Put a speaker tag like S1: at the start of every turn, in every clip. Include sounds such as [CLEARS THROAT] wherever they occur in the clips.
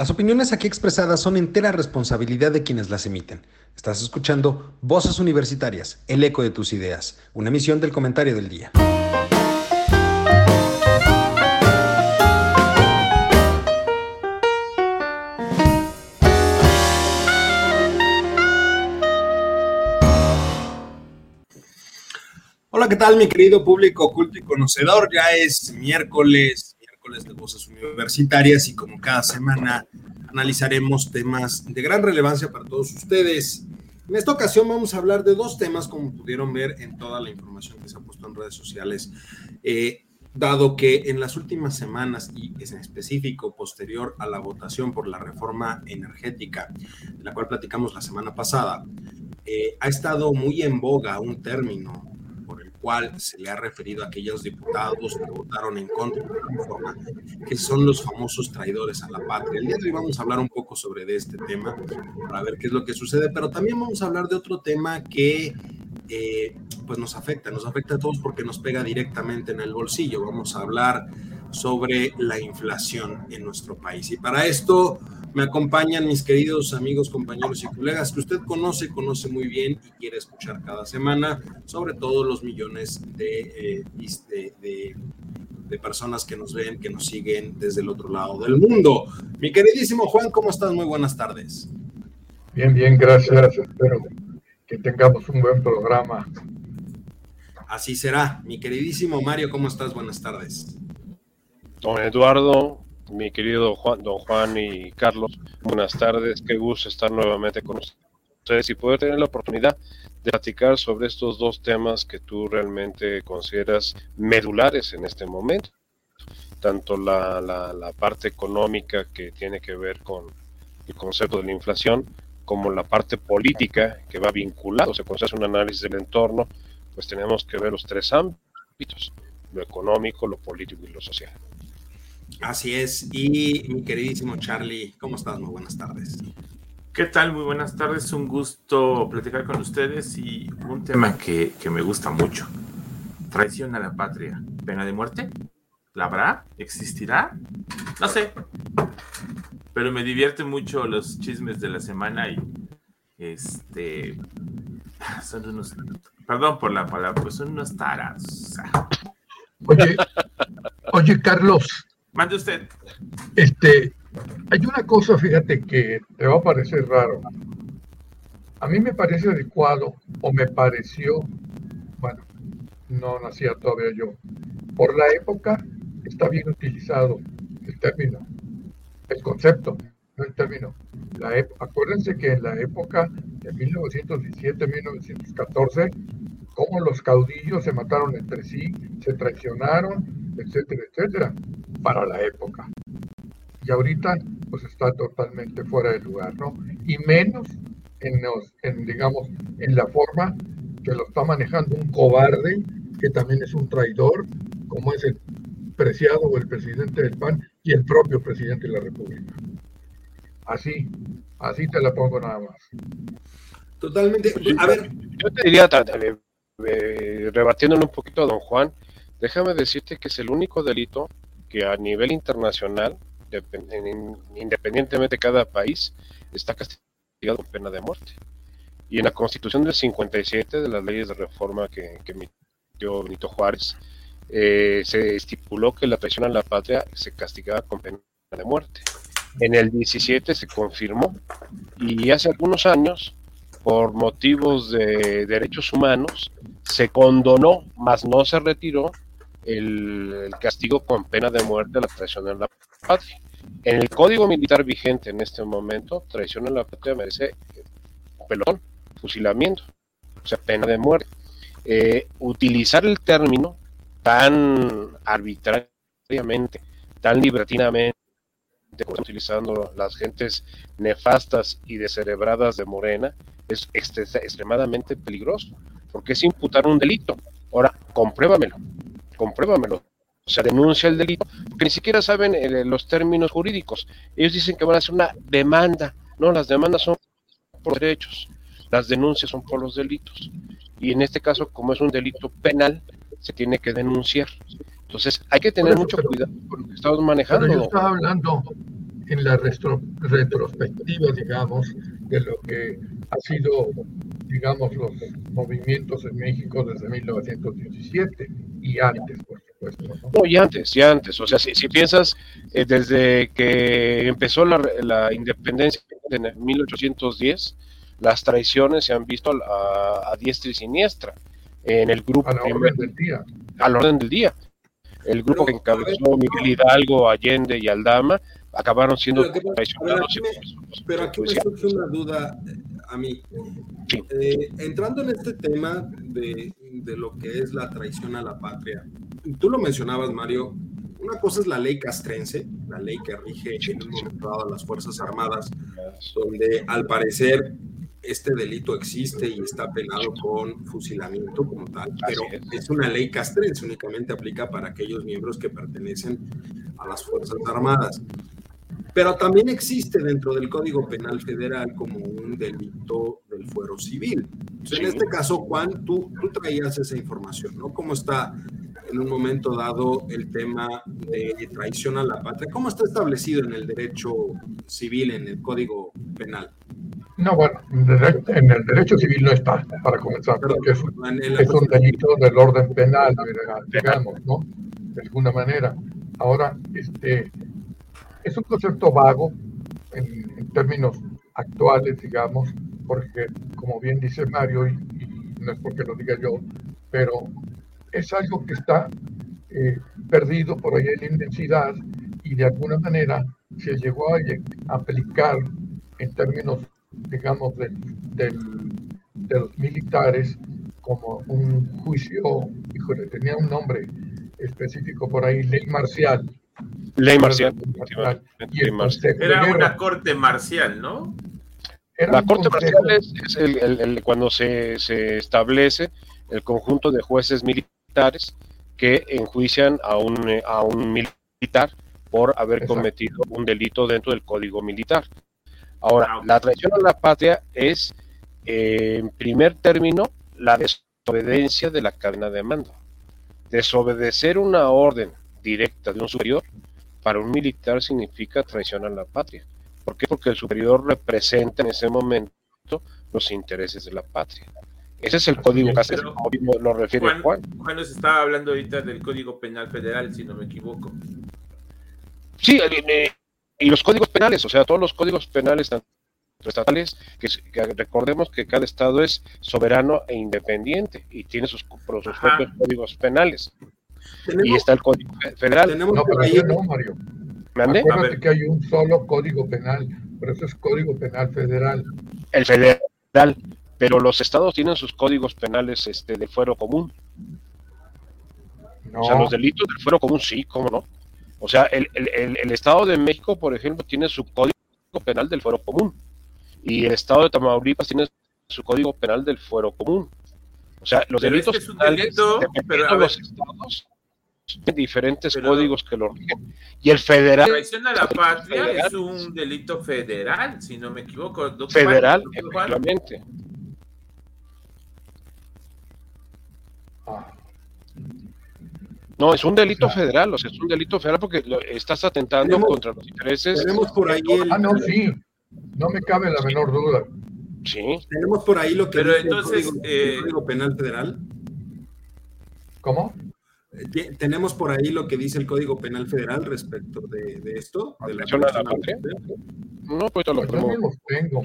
S1: Las opiniones aquí expresadas son entera responsabilidad de quienes las emiten. Estás escuchando Voces Universitarias, el eco de tus ideas, una emisión del comentario del día. Hola, ¿qué tal mi querido público culto y conocedor? Ya es miércoles de Voces Universitarias y como cada semana analizaremos temas de gran relevancia para todos ustedes. En esta ocasión vamos a hablar de dos temas, como pudieron ver en toda la información que se ha puesto en redes sociales, eh, dado que en las últimas semanas y en específico posterior a la votación por la reforma energética, de la cual platicamos la semana pasada, eh, ha estado muy en boga un término cual se le ha referido a aquellos diputados que votaron en contra de la reforma, que son los famosos traidores a la patria. El día de hoy vamos a hablar un poco sobre de este tema para ver qué es lo que sucede, pero también vamos a hablar de otro tema que eh, pues nos afecta, nos afecta a todos porque nos pega directamente en el bolsillo. Vamos a hablar sobre la inflación en nuestro país. Y para esto me acompañan mis queridos amigos, compañeros y colegas que usted conoce, conoce muy bien y quiere escuchar cada semana sobre todos los millones de, eh, de, de, personas que nos ven, que nos siguen desde el otro lado del mundo. Mi queridísimo Juan, ¿cómo estás? Muy buenas tardes.
S2: Bien, bien, gracias. Espero que tengamos un buen programa.
S1: Así será. Mi queridísimo Mario, ¿cómo estás? Buenas tardes.
S3: Don Eduardo, mi querido Juan, don Juan y Carlos. Buenas tardes, qué gusto estar nuevamente con ustedes y poder tener la oportunidad de platicar sobre estos dos temas que tú realmente consideras medulares en este momento. Tanto la, la, parte económica que tiene que ver con el concepto de la inflación, como la parte política que va vinculado. O sea, cuando se hace un análisis del entorno, pues tenemos que ver los tres ámbitos, lo económico, lo político y lo social.
S1: Así es. Y mi queridísimo Charlie, ¿cómo estás? Muy buenas tardes.
S4: ¿Qué tal? Muy buenas tardes. Un gusto platicar con ustedes y un tema que, me gusta mucho. Traición a la patria. ¿Pena de muerte? ¿La habrá? ¿Existirá? No sé. Pero me divierte mucho los chismes de la semana y este [LAUGHS] son unos perdón por la palabra, pues son unos taras.
S2: Oye, oye, Carlos,
S4: Mande usted.
S2: Este, hay una cosa, fíjate, que te va a parecer raro. A mí me parece adecuado, o me pareció, bueno, no nacía todavía yo. Por la época está bien utilizado el término, el concepto, no el término. La acuérdense que en la época de 1917-1914, como los caudillos se mataron entre sí, se traicionaron, etcétera, etcétera, para la época. Y ahorita, pues está totalmente fuera de lugar, ¿no? Y menos en, en, digamos, en la forma que lo está manejando un cobarde, que también es un traidor, como es el preciado o el presidente del PAN y el propio presidente de la República. Así, así te la pongo nada más.
S1: Totalmente. A ver.
S3: Yo te diría, eh, rebatiéndole un poquito a don Juan, Déjame decirte que es el único delito que a nivel internacional, independientemente de cada país, está castigado con pena de muerte. Y en la Constitución del 57, de las leyes de reforma que, emitió Benito Juárez, eh, se estipuló que la traición a la patria se castigaba con pena de muerte. En el 17 se confirmó y hace algunos años, por motivos de derechos humanos, se condonó, mas no se retiró el, castigo con pena de muerte a la traición a la patria. En el código militar vigente en este momento, traición a la patria merece pelotón, fusilamiento, o sea, pena de muerte. Eh, utilizar el término tan arbitrariamente, tan libertinamente, están utilizando las gentes nefastas y descerebradas de Morena, es extremadamente peligroso, porque es imputar un delito. Ahora, compruébamelo compruébamelo. O sea, denuncia el delito, porque ni siquiera saben eh, los términos jurídicos. Ellos dicen que van a hacer una demanda. No, las demandas son por derechos, las denuncias son por los delitos. Y en este caso, como es un delito penal, se tiene que denunciar. Entonces, hay que tener mucho cuidado con lo que estamos manejando.
S2: Pero yo estaba hablando, en la retrospectiva, digamos, de lo que ha sido, digamos, los movimientos en México desde 1917 y antes, por supuesto.
S3: No, y antes, y antes. O sea, si, si piensas eh, desde que empezó la, la, independencia en 1810, las traiciones se han visto a, a, diestra y siniestra en el grupo.
S2: A la orden del día.
S3: Al orden del día. El grupo que encabezó Miguel Hidalgo, Allende y Aldama acabaron siendo
S1: pero, traicionados. Pero aquí, me, pero aquí me surge una duda a mí. Sí. Eh, entrando en este tema de, de, lo que es la traición a la patria, tú lo mencionabas, Mario. Una cosa es la ley castrense, la ley que rige en un momento dado a las Fuerzas Armadas, donde al parecer este delito existe y está penado con fusilamiento como tal, pero es. es. una ley castrense, únicamente aplica para aquellos miembros que pertenecen a las Fuerzas Armadas. Pero también existe dentro del Código Penal Federal como un delito del fuero civil. Entonces, sí. En este caso, Juan, tú, tú traías esa información, ¿no? ¿Cómo está en un momento dado el tema de traición a la patria? ¿Cómo está establecido en el derecho civil, en el Código Penal?
S2: No, bueno, en el derecho civil no está, para comenzar, creo que es, es un delito del orden penal, digamos, ¿no? De alguna manera. Ahora, este, es un concepto vago en, en, términos actuales, digamos, porque, como bien dice Mario, y, y, no es porque lo diga yo, pero es algo que está eh, perdido por ahí en la inmensidad y de alguna manera se llegó a aplicar en términos, digamos, de, de, de los militares como un juicio, híjole, tenía un nombre específico por ahí, ley marcial,
S3: Ley marcial.
S4: Ley marcial. Era una corte marcial, ¿no?
S3: Era la corte marcial es, es el, el, el, cuando se, se, establece el conjunto de jueces militares que enjuician a un, a un militar por haber Exacto. cometido un delito dentro del código militar. Ahora, ah, la traición a la patria es, eh, en primer término, la desobediencia de la cadena de mando. Desobedecer una orden directa de un superior para un militar significa traición a la patria. ¿Por qué? Porque el superior representa en ese momento los intereses de la patria. Ese es el código que como lo refiere Juan, Juan.
S4: Juan nos estaba hablando ahorita del Código Penal Federal, si no me equivoco.
S3: Sí, y los códigos penales, o sea, todos los códigos penales estatales, que, que, recordemos que cada estado es soberano e independiente y tiene sus, sus propios códigos penales. ¿Tenemos, y está el Código Federal.
S2: Tenemos no, pero ahí no, Mario. ¿Mande? Acuérdate que hay un solo Código Penal, pero eso es Código Penal Federal.
S3: El federal, pero los estados tienen sus códigos penales este, de fuero común. No. O sea, los delitos del fuero común, sí, cómo no. O sea, el, el, el, Estado de México, por ejemplo, tiene su código penal del fuero común. Y el Estado de Tamaulipas tiene su código penal del fuero común. O sea, los pero delitos
S4: es que es penales, delito, pero a ver,
S3: los estados diferentes pero, códigos que lo rigen. Y el federal.
S4: Traición a la patria federal, es un delito federal, si no me equivoco.
S3: Federal, efectivamente. No, es un delito federal, o sea, es un delito federal porque lo, estás atentando tenemos, contra los intereses.
S1: Tenemos por ahí el...
S2: Ah, no, sí, no me cabe la menor duda.
S3: Sí.
S1: Tenemos por ahí lo que
S4: Pero entonces,
S1: el código, eh... el código Penal Federal.
S2: ¿Cómo?
S1: Tenemos por ahí lo que dice el Código Penal Federal respecto de, de esto. De la
S3: la no, pues te lo
S2: tengo. tengo.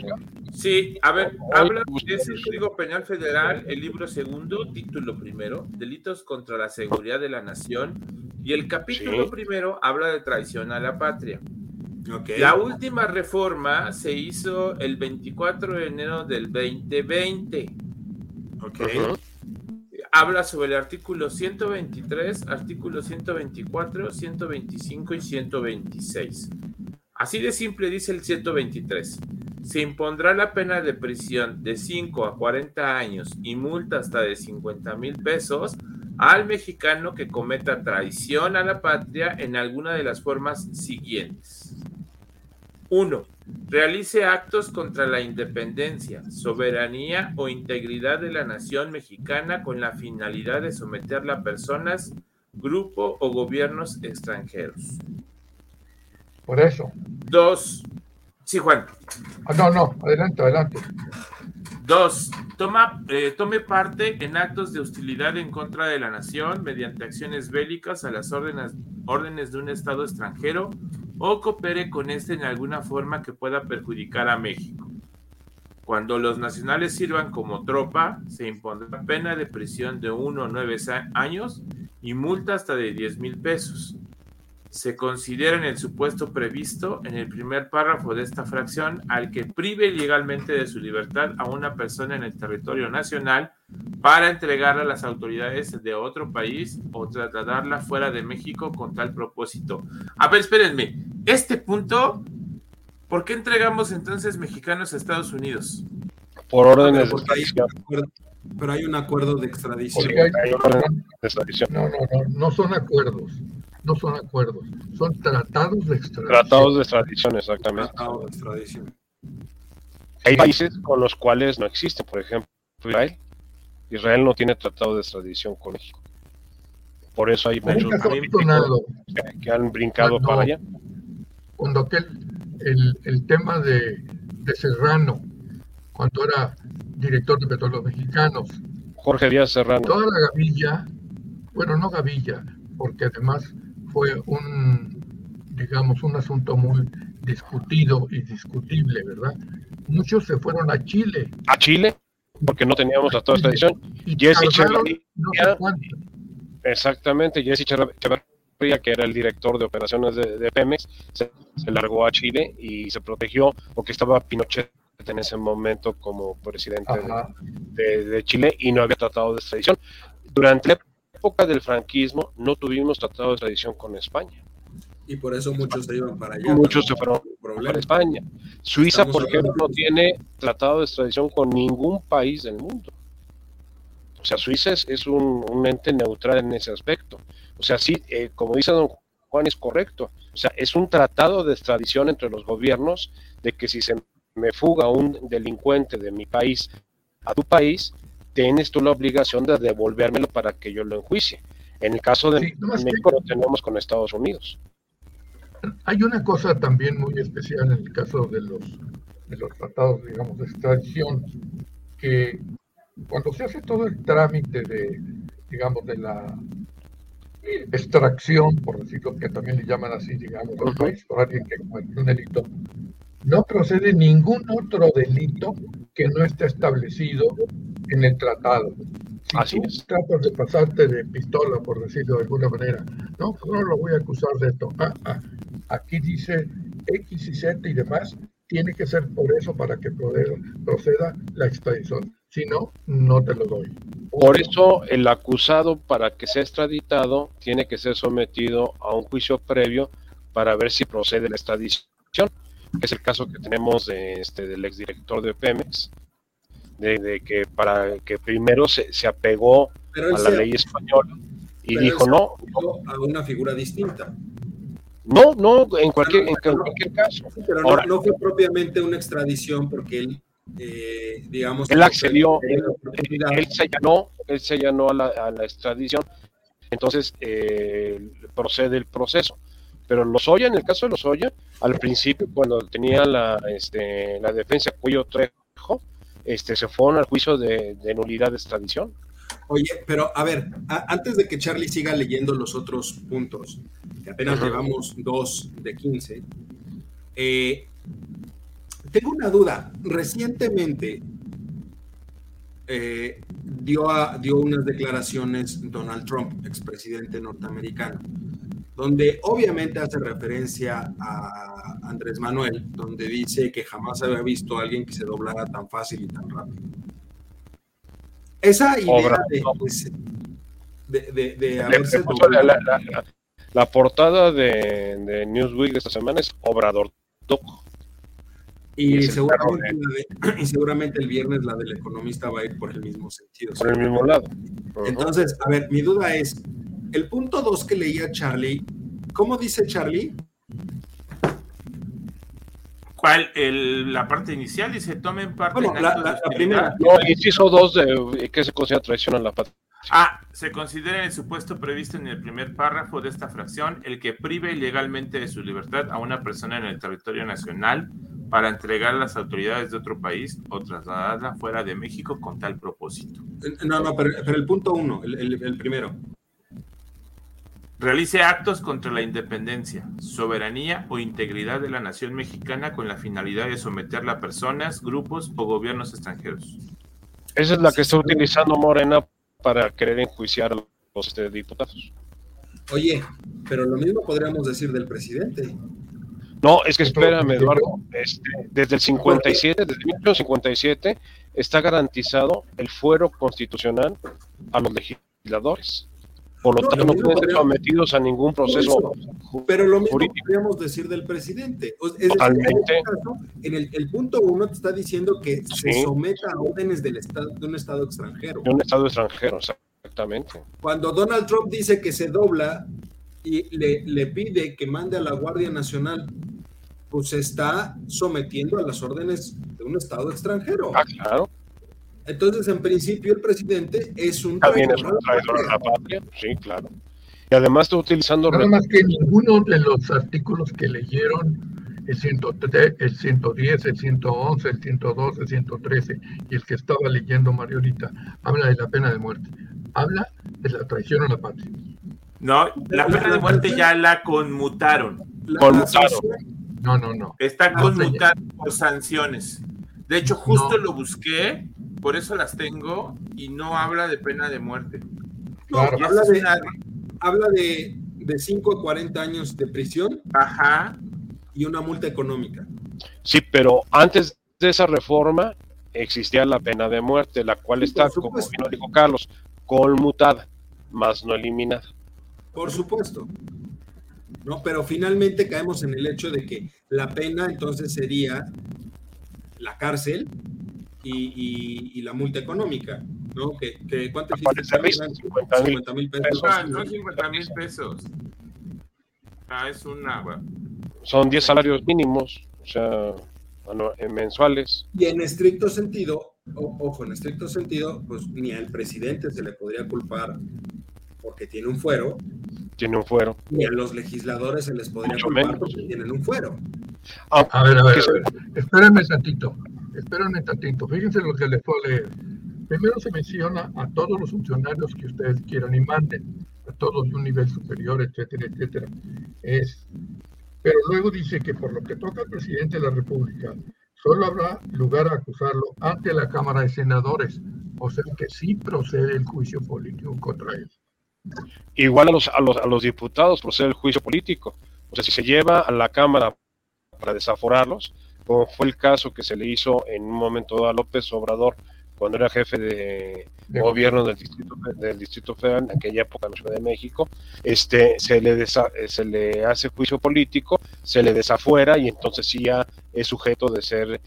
S4: Sí, a ver, habla de ese Código Penal Federal, el libro segundo, título primero, Delitos contra la Seguridad de la Nación, y el capítulo sí. primero habla de traición a la patria. Okay. La última reforma se hizo el 24 de enero del 2020. Ok. Uh -huh habla sobre el artículo 123, artículo 124, 125 y 126. Así de simple dice el 123. Se impondrá la pena de prisión de 5 a 40 años y multa hasta de 50 mil pesos al mexicano que cometa traición a la patria en alguna de las formas siguientes. 1 realice actos contra la independencia, soberanía o integridad de la nación mexicana con la finalidad de someterla a personas, grupo o gobiernos extranjeros.
S2: Por eso.
S4: Dos. Sí, Juan.
S2: Ah, no, no, adelante, adelante.
S4: Dos, toma, eh, tome parte en actos de hostilidad en contra de la nación mediante acciones bélicas a las órdenes, órdenes de un Estado extranjero o coopere con este en alguna forma que pueda perjudicar a México. Cuando los nacionales sirvan como tropa, se impondrá pena de prisión de 1 a 9 años y multa hasta de 10 mil pesos se considera en el supuesto previsto en el primer párrafo de esta fracción al que prive legalmente de su libertad a una persona en el territorio nacional para entregarla a las autoridades de otro país o trasladarla fuera de México con tal propósito. A ver, espérenme, este punto, ¿por qué entregamos entonces mexicanos a Estados Unidos?
S3: Por órdenes
S1: de extradición. Pero hay un acuerdo de extradición.
S2: No, no, no, no son acuerdos no son acuerdos, son tratados de extradición.
S3: Tratados de extradición, exactamente. Tratados de extradición. Hay países con los cuales no existe, por ejemplo, Israel. Israel no tiene tratado de extradición con México. Por eso hay muchos que, que, han brincado para allá.
S2: Cuando aquel, el, el tema de, de Serrano, cuando era director de Petróleos Mexicanos.
S3: Jorge Díaz Serrano.
S2: Toda la gavilla, bueno, no gavilla, porque además fue un, digamos, un asunto muy discutido y discutible, ¿verdad? Muchos se fueron a Chile.
S3: ¿A Chile? Porque no teníamos la toda esta edición. Jesse exactamente, Jesse Echeverría, que era el director de operaciones de, Pemex, se, largó a Chile y se protegió porque estaba Pinochet en ese momento como presidente de, de, Chile y no había tratado de extradición. Durante época del franquismo no tuvimos tratado de extradición con España.
S1: Y por eso muchos se iban para allá.
S3: Muchos se fueron para España. Suiza, por ejemplo, no tiene tratado de extradición con ningún país del mundo. O sea, Suiza es, un, ente neutral en ese aspecto. O sea, sí, eh, como dice don Juan, es correcto. O sea, es un tratado de extradición entre los gobiernos de que si se me fuga un delincuente de mi país a tu país, tienes tú la obligación de devolvérmelo para que yo lo enjuicie. En el caso de México lo tenemos con Estados Unidos.
S2: Hay una cosa también muy especial en el caso de los, de los tratados, digamos, de extradición, que cuando se hace todo el trámite de, digamos, de la extracción, por decirlo que también le llaman así, digamos, del país por alguien que cometió un delito, no procede ningún otro delito que no esté establecido en el tratado. Si
S3: Así
S2: tú tratas de pasarte de pistola, por decirlo de alguna manera, no, no lo voy a acusar de esto. Ah, ah, aquí dice X y Z y demás, tiene que ser por eso para que proceda la extradición. Si no, no te lo doy.
S3: Por eso el acusado para que sea extraditado tiene que ser sometido a un juicio previo para ver si procede la extradición, que es el caso que tenemos de, este, del exdirector de Pemex, de, que para que primero se, se apegó a la ley española y dijo no,
S1: a una figura distinta.
S3: No, no, en cualquier, en cualquier caso.
S1: Pero Ahora, no, fue propiamente una extradición porque él, eh, digamos...
S3: Él accedió, él, se allanó, él se allanó a la, a la extradición, entonces eh, procede el proceso. Pero Lozoya, en el caso de Lozoya, al principio, cuando tenía la, este, la defensa Cuello Trejo, este, se fueron al juicio de, nulidad de extradición.
S1: Oye, pero a ver, antes de que Charlie siga leyendo los otros puntos, que apenas llevamos dos de 15, eh, tengo una duda. Recientemente eh, dio, dio unas declaraciones Donald Trump, expresidente norteamericano, donde obviamente hace referencia a Andrés Manuel, donde dice que jamás había visto a alguien que se doblara tan fácil y tan rápido. Esa idea de, de, haberse
S3: la, portada de, Newsweek de esta semana es Obrador
S1: Y, seguramente, [CLEARS THROAT] y seguramente el viernes la del economista va a ir por el mismo sentido.
S3: Por el mismo lado.
S1: Entonces, a ver, mi duda es, el punto 2 que leía Charlie, ¿cómo dice Charlie?
S4: ¿Cuál? la parte inicial dice, tomen parte
S1: bueno, la, primera.
S3: No, inciso 2 de que se considera traición a la patria.
S4: Ah, se considera el supuesto previsto en el primer párrafo de esta fracción el que prive ilegalmente de su libertad a una persona en el territorio nacional para entregar a las autoridades de otro país o trasladarla fuera de México con tal propósito.
S1: No, no, pero, el punto uno, el primero.
S4: Realice actos contra la independencia, soberanía o integridad de la nación mexicana con la finalidad de someterla a personas, grupos o gobiernos extranjeros.
S3: Esa es la que está utilizando Morena para querer enjuiciar a los este, diputados.
S1: Oye, pero lo mismo podríamos decir del presidente.
S3: No, es que espérame, Eduardo. Este, desde el 57, desde 1957, está garantizado el fuero constitucional a los legisladores. Por lo tanto, no pueden ser sometidos a ningún proceso.
S1: pero lo mismo podríamos decir del presidente. Es
S3: Totalmente.
S1: en, este el, punto uno te está diciendo que se someta a órdenes del estado, de un Estado extranjero.
S3: De un Estado extranjero, exactamente.
S1: Cuando Donald Trump dice que se dobla y le, le pide que mande a la Guardia Nacional, pues se está sometiendo a las órdenes de un Estado extranjero.
S3: Ah, claro.
S1: Entonces, en principio, el presidente es un
S3: traidor, a la patria. Sí, claro. Y además está utilizando...
S2: Nada más que ninguno de los artículos que leyeron, el, 103, el 110, el 111, el 112, el 113 y el que estaba leyendo Mariolita, habla de la pena de muerte. Habla de la traición a la patria.
S4: No, la pena de muerte ya la conmutaron.
S3: conmutaron.
S2: No, no, no.
S4: Está conmutada por sanciones. De hecho, justo lo busqué por eso las tengo y no habla de pena de muerte.
S1: habla, de, de, 5 a 40 años de prisión
S4: Ajá.
S1: y una multa económica.
S3: Sí, pero antes de esa reforma existía la pena de muerte, la cual está, como dijo Carlos, conmutada, más no eliminada.
S1: Por supuesto. No, pero finalmente caemos en el hecho de que la pena entonces sería la cárcel y, la multa económica, ¿no? Que, que ¿Cuánto
S3: 50
S4: mil pesos. Ah, no 50 mil pesos. Ah, es una...
S3: Son 10 salarios mínimos, o sea, mensuales.
S1: Y en estricto sentido, ojo, en estricto sentido, pues ni al presidente se le podría culpar porque tiene un fuero.
S3: Tiene un fuero.
S1: Ni a los legisladores se les podría culpar porque tienen un fuero.
S2: Ah, a ver, a ver, a ver. espérenme tantito. Esperen un tantito, fíjense lo que les a leer. Primero se menciona a todos los funcionarios que ustedes quieran y manden, a todos de un nivel superior, etcétera, etcétera. Es, pero luego dice que por lo que toca al presidente de la República, solo habrá lugar a acusarlo ante la Cámara de Senadores, o sea que sí procede el juicio político contra él.
S3: Igual a los, a los, a los diputados procede el juicio político. O sea, si se lleva a la Cámara para desaforarlos, como fue el caso que se le hizo en un momento a López Obrador cuando era jefe de, gobierno del distrito, del distrito federal en aquella época en la Ciudad de México, este, se, le eh, se le hace juicio político, se le desafuera y entonces sí ya es sujeto de ser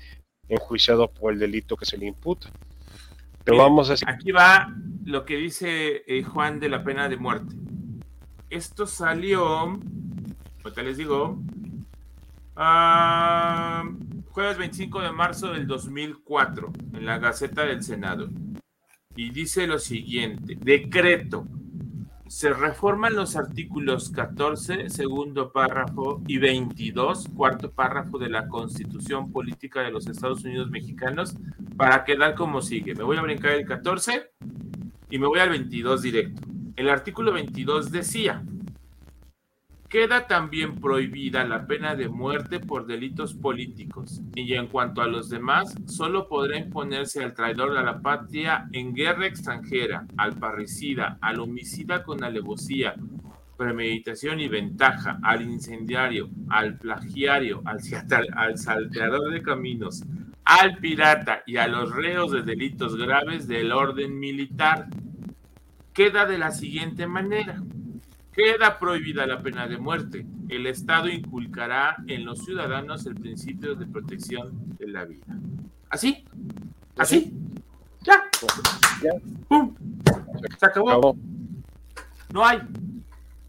S3: enjuiciado por el delito que se le imputa. Pero vamos a
S4: Aquí va lo que dice eh, Juan de la pena de muerte. Esto salió, ahorita les digo, Ah, jueves 25 de marzo del 2004, en la Gaceta del Senado. Y dice lo siguiente, decreto. Se reforman los artículos 14, segundo párrafo, y 22, cuarto párrafo de la Constitución Política de los Estados Unidos Mexicanos para quedar como sigue. Me voy a brincar el 14 y me voy al 22 directo. El artículo 22 decía, Queda también prohibida la pena de muerte por delitos políticos, y en cuanto a los demás, solo podrá imponerse al traidor de la patria en guerra extranjera, al parricida, al homicida con alevosía, premeditación y ventaja, al incendiario, al plagiario, al, al salteador de caminos, al pirata y a los reos de delitos graves del orden militar. Queda de la siguiente manera Queda prohibida la pena de muerte. El Estado inculcará en los ciudadanos el principio de protección de la vida. ¿Así? ¿Así? Ya. ¡Pum! Se acabó. No hay.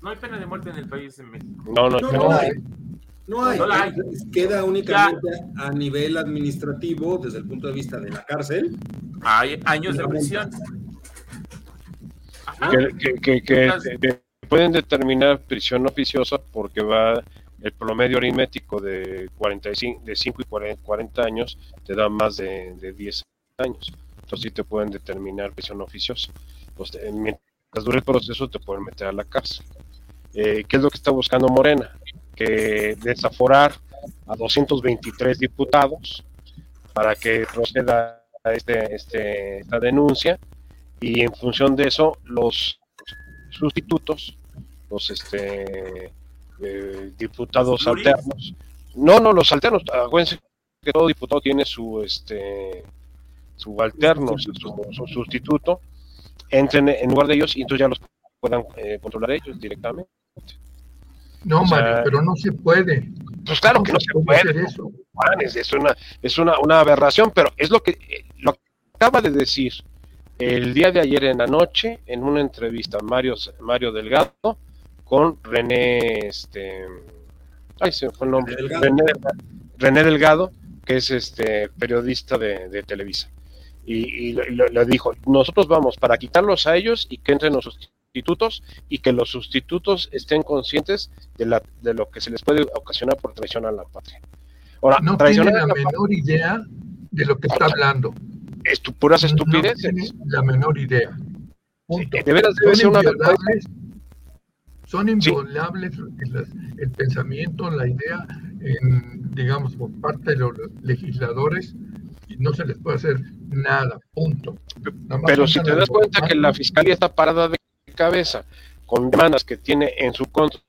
S4: No hay pena de muerte en el país en México.
S3: No, no, no,
S1: hay. No hay. Queda únicamente a nivel administrativo, desde el punto de vista de la cárcel.
S4: Hay años de prisión
S3: que, pueden determinar prisión oficiosa porque va el promedio aritmético de 45, de 5 y 40, años te da más de, de 10 años. Entonces sí te pueden determinar prisión oficiosa. mientras dure el proceso te pueden meter a la cárcel. Eh, ¿Qué es lo que está buscando Morena? Que desaforar a 223 diputados para que proceda este, este, esta denuncia y en función de eso los sustitutos, los este, eh, diputados alternos, no, no, los alternos, acuérdense que todo diputado tiene su este su alterno, su, sustituto, entren en lugar de ellos y entonces ya los puedan eh, controlar ellos directamente.
S2: No, Mario, pero no se puede.
S3: Pues claro que no se puede. Eso? Es, una, es una, una, aberración, pero es lo que, lo acaba de decir el día de ayer en la noche en una entrevista Mario, Mario Delgado con René, este, ay, se fue el nombre, René, Delgado, que es este periodista de, Televisa. Y, le dijo, nosotros vamos para quitarlos a ellos y que entren los sustitutos y que los sustitutos estén conscientes de, la, de lo que se les puede ocasionar por traición a la patria.
S2: Ahora, no tiene la, menor idea de lo que está hablando.
S3: Estu puras estupideces.
S2: No la menor idea.
S3: de veras debe ser una
S2: son inviolables el pensamiento, la idea, en, digamos, por parte de los legisladores y no se les puede hacer nada, punto.
S3: Pero si te das cuenta que la fiscalía está parada de cabeza con demandas que tiene en su contra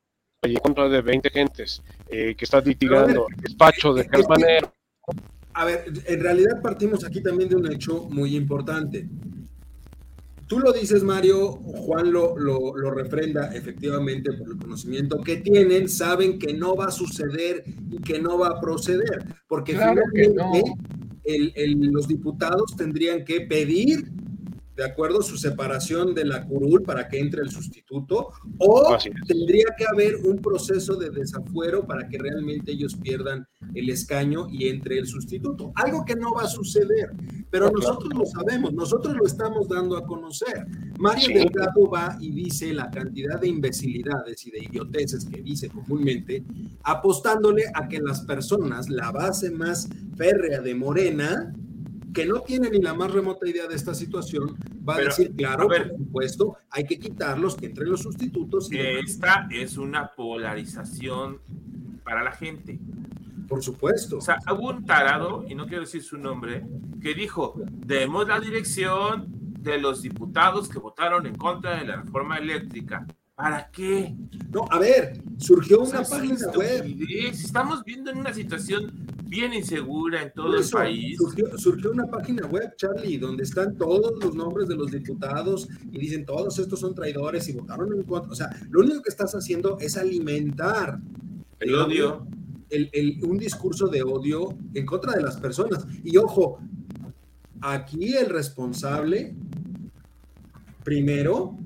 S3: y en contra de 20 gentes eh, que está litigando el despacho de qué manera.
S1: A ver, en realidad partimos aquí también de un hecho muy importante. Tú lo dices, Mario, Juan lo, lo, refrenda efectivamente por el conocimiento que tienen, saben que no va a suceder y que no va a proceder, porque finalmente los diputados tendrían que pedir ¿de acuerdo? Su separación de la curul para que entre el sustituto, o tendría que haber un proceso de desafuero para que realmente ellos pierdan el escaño y entre el sustituto. Algo que no va a suceder, pero nosotros lo sabemos, nosotros lo estamos dando a conocer. Mario Delgado va y dice la cantidad de imbecilidades y de idioteces que dice comúnmente, apostándole a que las personas, la base más férrea de Morena, que no tiene ni la más remota idea de esta situación, va a decir, claro, por supuesto, hay que quitarlos, que entren los sustitutos.
S4: esta es una polarización para la gente.
S1: Por supuesto.
S4: O sea, hubo un tarado, y no quiero decir su nombre, que dijo, demos la dirección de los diputados que votaron en contra de la reforma eléctrica. ¿Para qué?
S1: No, a ver, surgió una página web.
S4: Estamos viendo en una situación bien insegura en todo el país.
S1: Surgió, una página web, Charlie, donde están todos los nombres de los diputados y dicen todos estos son traidores y votaron en contra. O sea, lo único que estás haciendo es alimentar
S4: el odio.
S1: un discurso de odio en contra de las personas. Y ojo, aquí el responsable, primero,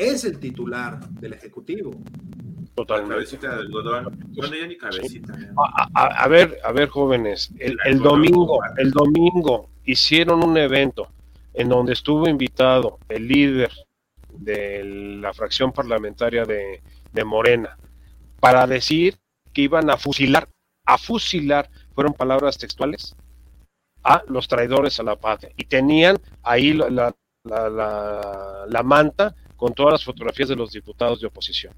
S1: es el titular del Ejecutivo.
S3: Totalmente. A, ver, a ver, jóvenes, el, domingo, el domingo hicieron un evento en donde estuvo invitado el líder de la fracción parlamentaria de, de Morena para decir que iban a fusilar, a fusilar, fueron palabras textuales, a los traidores a la patria. Y tenían ahí la, la, la, la manta con todas las fotografías de los diputados de oposición.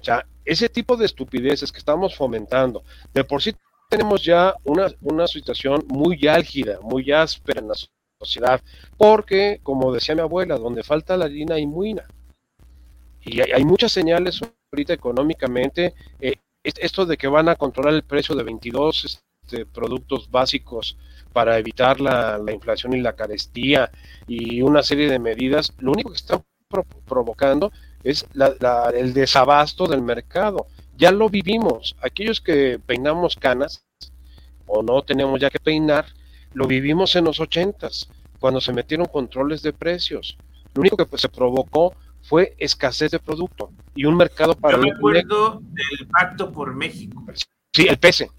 S3: O sea, ese tipo de estupideces que estamos fomentando, de por sí tenemos ya una, una situación muy álgida, muy áspera en la sociedad, porque, como decía mi abuela, donde falta la harina hay muina. Y hay, muchas señales ahorita económicamente, eh, esto de que van a controlar el precio de 22 este, productos básicos para evitar la, inflación y la carestía y una serie de medidas, lo único que están provocando es el desabasto del mercado. Ya lo vivimos. Aquellos que peinamos canas o no tenemos ya que peinar, lo vivimos en los ochentas, cuando se metieron controles de precios. Lo único que pues, se provocó fue escasez de producto y un mercado para...
S4: Yo me acuerdo del Pacto por México.
S3: Sí, el PESE.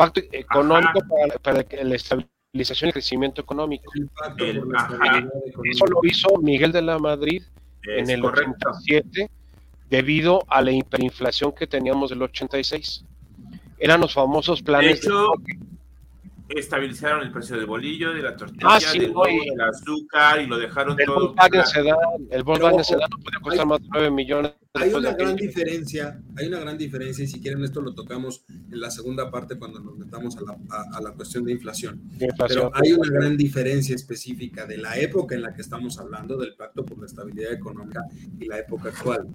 S3: Pacto económico para, para, el estabilización y crecimiento económico.
S1: El la
S4: ajá.
S3: Eso lo hizo Miguel de la Madrid en
S4: Es
S3: el
S4: correcto.
S3: 87 debido a la hiperinflación que teníamos del 86. Eran los famosos
S4: De
S3: planes de
S4: hecho,
S3: choque.
S4: Estabilizaron el precio del bolillo, de la tortilla,
S3: Ah, sí,
S4: del del azúcar y lo dejaron
S3: el
S4: todo.
S3: Volkswagen Sedan, el Volkswagen Sedan no podía costar
S1: hay-
S3: más de 9 millones.
S1: Hay una
S3: de
S1: gran diferencia, hay una gran diferencia, y si quieren esto lo tocamos en la segunda parte cuando nos metamos a la, a- a la cuestión de inflación.
S3: de inflación.
S1: Pero hay una gran diferencia específica de la época en la que estamos hablando, del Pacto por la Estabilidad Económica, y la época actual.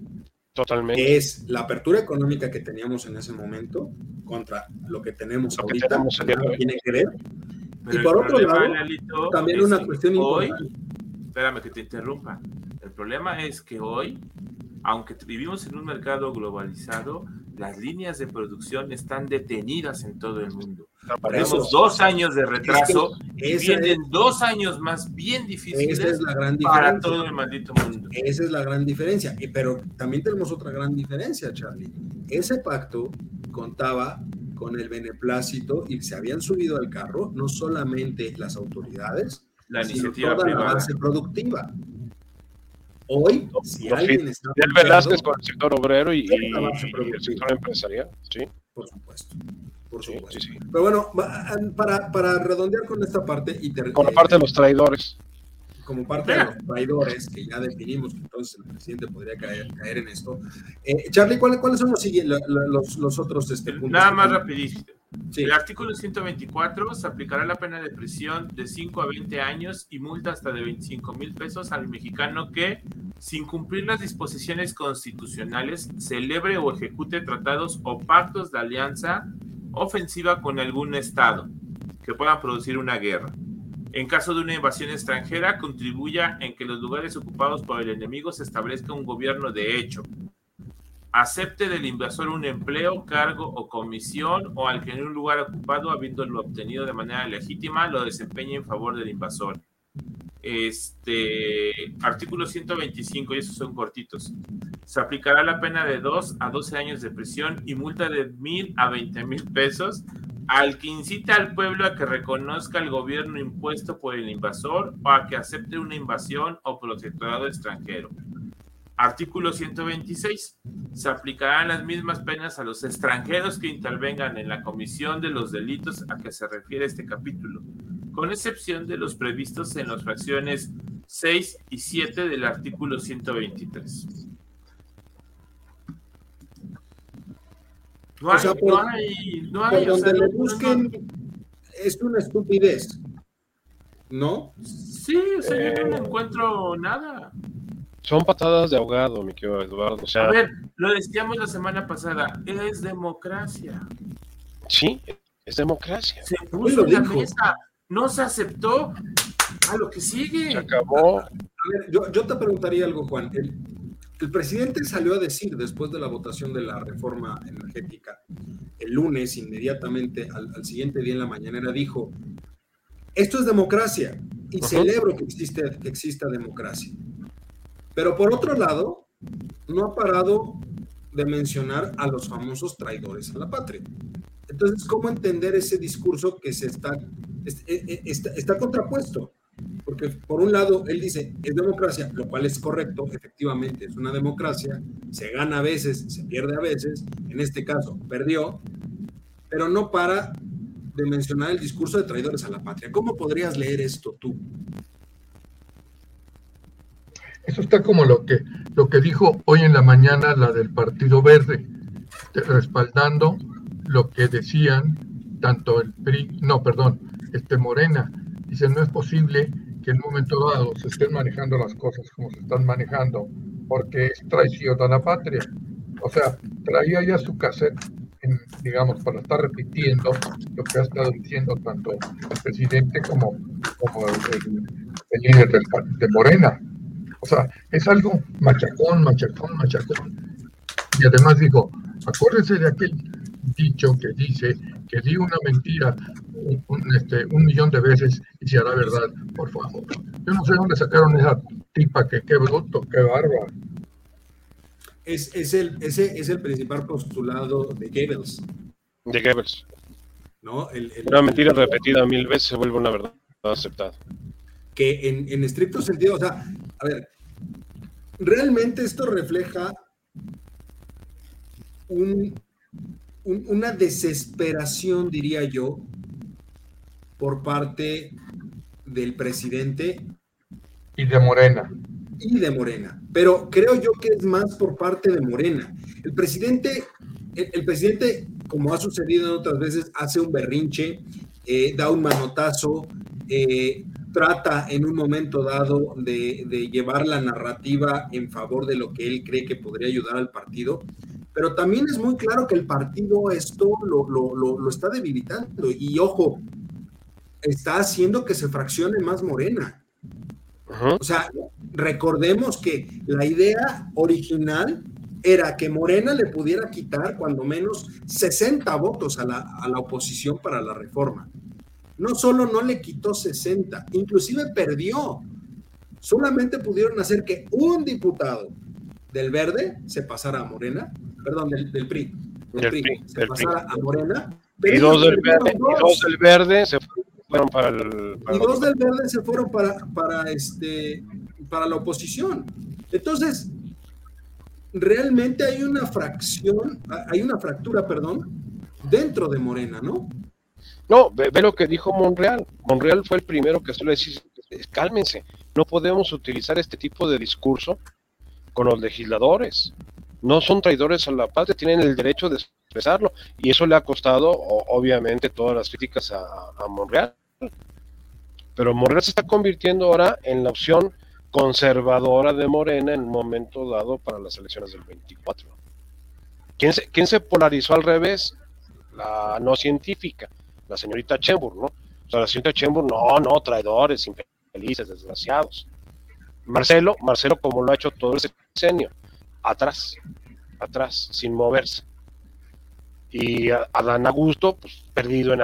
S3: Totalmente.
S1: que es la apertura económica que teníamos en ese momento contra lo que tenemos
S3: Lo que
S1: ahorita,
S3: tenemos de
S1: nada
S3: hoy.
S1: tiene que ver.
S4: Pero
S1: Y por otro lado,
S4: Lalito,
S1: También
S4: es
S1: una
S4: que
S1: cuestión
S4: hoy,
S1: importante.
S4: espérame que te interrumpa. El problema es que hoy, aunque vivimos en un mercado globalizado, las líneas de producción están detenidas en todo el mundo. Tenemos
S1: Eso.
S4: dos años de retraso y
S1: Esa
S4: vienen
S1: es,
S4: dos años más bien
S1: esa
S4: difíciles
S1: es la gran
S4: para todo el maldito mundo.
S1: Esa es la gran diferencia. Pero también tenemos otra gran diferencia, Charlie. Ese pacto contaba con el beneplácito y se habían subido al carro no solamente las autoridades,
S4: La
S1: sino
S4: iniciativa
S1: toda la base productiva. Hoy, si
S3: Los
S1: alguien está
S3: Velázquez con el sector obrero y, el sector empresarial. Sí,
S1: por supuesto, por supuesto.
S3: sí, sí.
S1: Pero bueno, va- para, para redondear con esta parte y ter-
S3: Con la
S1: eh,
S3: parte de los traidores.
S1: como parte de los traidores que ya definimos que entonces el presidente podría caer, caer en esto. Eh, Charlie, ¿cuáles, ¿cuáles son los, siguientes, los, los otros este, puntos?
S4: Nada más rapidísimo. El artículo 124 se aplicará la pena de prisión de 5 a 20 años y multa hasta de 25 mil pesos al mexicano que, sin cumplir las disposiciones constitucionales, celebre o ejecute tratados o pactos de alianza ofensiva con algún Estado que puedan producir una guerra. En caso de una invasión extranjera, contribuya en que los lugares ocupados por el enemigo se establezca un gobierno de hecho, acepte del invasor un empleo, cargo o comisión o al que en un lugar ocupado, habiéndolo obtenido de manera legítima, lo desempeñe en favor del invasor. Este artículo 125, y esos son cortitos. Se aplicará la pena de 2 a 12 años de prisión y multa de mil a 20 mil pesos al que incite al pueblo a que reconozca el gobierno impuesto por el invasor o a que acepte una invasión o protectorado extranjero. Artículo 126. Se aplicarán las mismas penas a los extranjeros que intervengan en la comisión de los delitos a que se refiere este capítulo, con excepción de los previstos en las fracciones 6 y 7 del artículo 123. No
S1: O
S4: hay,
S1: sea, por-
S4: no hay, no
S1: Por
S4: hay, o
S1: donde
S4: sea,
S1: lo
S4: no- no-
S1: busquen, es una estupidez, ¿no?
S4: Sí, o sea, yo no encuentro nada.
S3: Son patadas de ahogado, mi querido Eduardo. O sea,
S4: A ver, lo decíamos la semana pasada, es democracia.
S3: sí, es democracia.
S4: Se puso en la
S1: dijo.
S4: mesa, no se aceptó a lo que sigue.
S3: Se acabó.
S1: A ver, yo, yo te preguntaría algo, Juan. El, el presidente salió a decir después de la votación de la reforma energética, el lunes, inmediatamente al, al siguiente día en la mañanera, dijo, esto es democracia y celebro que, existe, que exista democracia. Pero por otro lado, no ha parado de mencionar a los famosos traidores a la patria. Entonces, ¿cómo entender ese discurso que se e- e- está, está contrapuesto? Porque por un lado, él dice, es democracia, lo cual es correcto, efectivamente, es una democracia, se gana a veces, se pierde a veces, en este caso, perdió, pero no para de mencionar el discurso de traidores a la patria. ¿Cómo podrías leer esto tú?
S2: Eso está como lo que, lo que dijo hoy en la mañana la del Partido Verde, respaldando lo que decían tanto el PRI, no, perdón, este Morena. Dice, no es posible que en un momento dado se estén manejando las cosas como se están manejando, porque es traición a la patria. O sea, traía ya su cassette, en, digamos, para estar repitiendo lo que ha estado diciendo tanto el presidente como, como el, el- líder del de Morena. O sea, es algo machacón, machacón, machacón. Y además dijo, acuérdense de aquel dicho que dice que di una mentira un, un, este, un millón de veces y se hará verdad, por favor. Yo no sé dónde sacaron esa tipa, que qué bruto, qué bárbaro.
S1: Es, es el, ese es el principal postulado de Goebbels.
S3: De Goebbels.
S1: ¿no?
S3: una mentira repetida mil veces se vuelve una verdad aceptada.
S1: Que en, en estricto sentido, o sea, a ver, realmente esto refleja un, una desesperación, diría yo, por parte del presidente.
S2: Y de Morena.
S1: Y de Morena. Pero creo yo que es más por parte de Morena. El presidente, el, presidente, como ha sucedido en otras veces, hace un berrinche, eh, da un manotazo, eh, trata en un momento dado de, de, llevar la narrativa en favor de lo que él cree que podría ayudar al partido, pero también es muy claro que el partido esto lo, lo, lo, está debilitando y ojo, está haciendo que se fraccione más Morena. O sea, recordemos que la idea original era que Morena le pudiera quitar cuando menos 60 votos a la, a la oposición para la reforma. No solo no le quitó 60, inclusive perdió. Solamente pudieron hacer que un diputado del verde se pasara a Morena perdón, del, PRI. Del PRI, se pasara a Morena.
S3: Y dos, del verde, y dos del verde se fueron para el.
S1: y dos del verde se fueron para, para, este, para la oposición. Entonces, realmente hay una fracción, hay una fractura, perdón, dentro de Morena, ¿no?
S3: No, ve, ve, lo que dijo Monreal. Monreal fue el primero que suele decir, cálmense, no podemos utilizar este tipo de discurso con los legisladores no son traidores a la patria, tienen el derecho de expresarlo. Y eso le ha costado, obviamente, todas las críticas a, Monreal. Pero Monreal se está convirtiendo ahora en la opción conservadora de Morena en un momento dado para las elecciones del 24. ¿Quién se, quién se polarizó al revés? La no científica, la señorita Chembur, ¿no? O sea, la señorita Chembur, no, no, traidores, infelices, desgraciados. Marcelo, Marcelo como lo ha hecho todo el sexenio, atrás, atrás, sin moverse. Y Adán Augusto, pues, perdido en,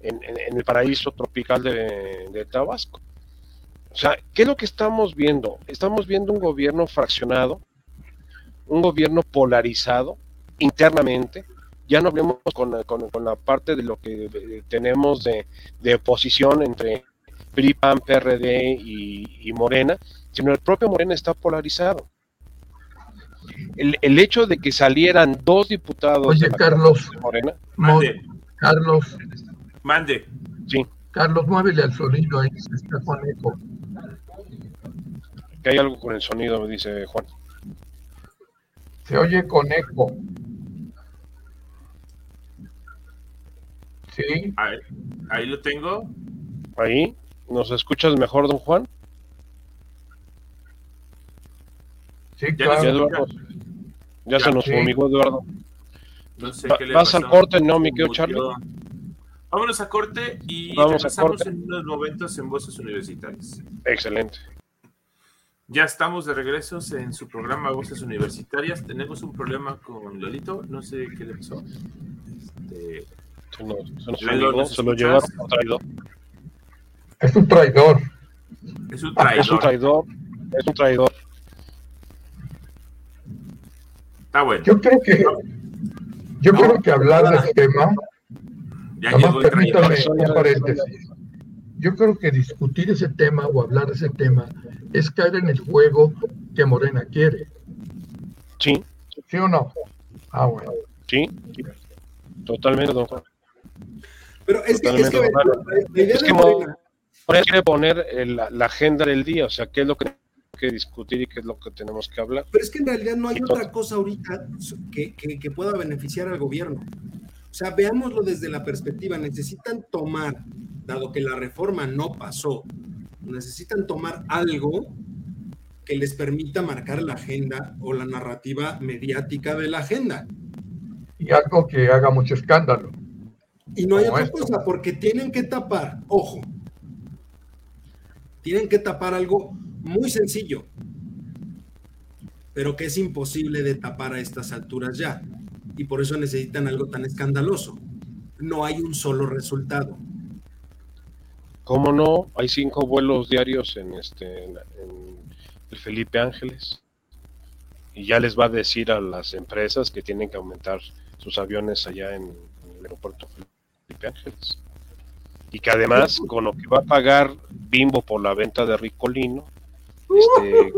S3: el paraíso tropical de, de, Tabasco. O sea, ¿qué es lo que estamos viendo? Estamos viendo un gobierno fraccionado, un gobierno polarizado internamente. Ya no hablemos con, con, con la parte de lo que tenemos de, de oposición entre PRI, PAN, PRD y, y Morena, sino el propio Morena está polarizado el, el hecho de que salieran dos diputados.
S2: Oye, Carlos.
S3: Morena.
S2: Mande. Carlos.
S4: Mande.
S3: Sí.
S2: Carlos, muévele al sonido ahí, se está con eco.
S3: Que hay algo con el sonido, me dice Juan.
S2: Se oye con eco. Sí.
S4: Ahí, ahí lo tengo.
S3: Ahí. ¿Nos escuchas mejor, don Juan?
S2: Sí, claro.
S3: Ya, se nos sí. fumigó Eduardo.
S4: No sé qué le
S3: ¿Vas
S4: pasó.
S3: al corte, no, mi querido Charlie?
S4: Vámonos a corte y
S3: Vamos a
S4: regresamos
S3: corte.
S4: en unos momentos en Voces Universitarias.
S3: Excelente.
S4: Ya estamos de regreso en su programa Voces Universitarias. Tenemos un problema con Lolito, no sé qué le pasó. Este,
S3: Se nos, se nos
S4: Lalo,
S3: fumigó,
S4: ¿nos
S3: se lo llevaron por traidor.
S2: Es un traidor.
S4: es un
S3: Es un
S4: traidor.
S3: Es un traidor.
S4: Está bueno.
S2: Yo creo que yo
S4: No.
S2: creo que hablar del tema,
S4: Ya
S2: nomás
S4: llegó el traidor.
S2: permítame un paréntesis. Yo creo que discutir ese tema o hablar de ese tema es caer en el juego que Morena quiere.
S3: Sí,
S2: ¿Sí o no? Ah, bueno.
S3: sí. sí. Totalmente, don Juan.
S1: Pero es que, es que
S3: Totalmente,
S1: la, la idea
S3: Es
S1: de
S3: que
S1: Morena,
S3: quiere poner el- la, la agenda del día, o sea, qué es lo que tenemos que discutir y qué es lo que tenemos que hablar.
S1: pero es que en realidad no hay
S3: Entonces-
S1: otra cosa ahorita que, que, que pueda beneficiar al gobierno. O sea, veámoslo desde la perspectiva, necesitan tomar, dado que la reforma no pasó, necesitan tomar algo que les permita marcar la agenda o la narrativa mediática de la agenda.
S2: Y algo que haga mucho escándalo.
S1: Y no hay otra
S2: esto.
S1: cosa, porque tienen que tapar, ojo, tienen que tapar algo muy sencillo, pero que es imposible de tapar a estas alturas ya. Y por eso necesitan algo tan escandaloso. No hay un solo resultado.
S3: ¿Cómo no? Hay cinco vuelos diarios en este en, en el Felipe Ángeles. Y ya les va a decir a las empresas que tienen que aumentar sus aviones allá en, en el aeropuerto Felipe Felipe Ángeles. Y que además, con lo que va a pagar Bimbo por la venta de Ricolino, este,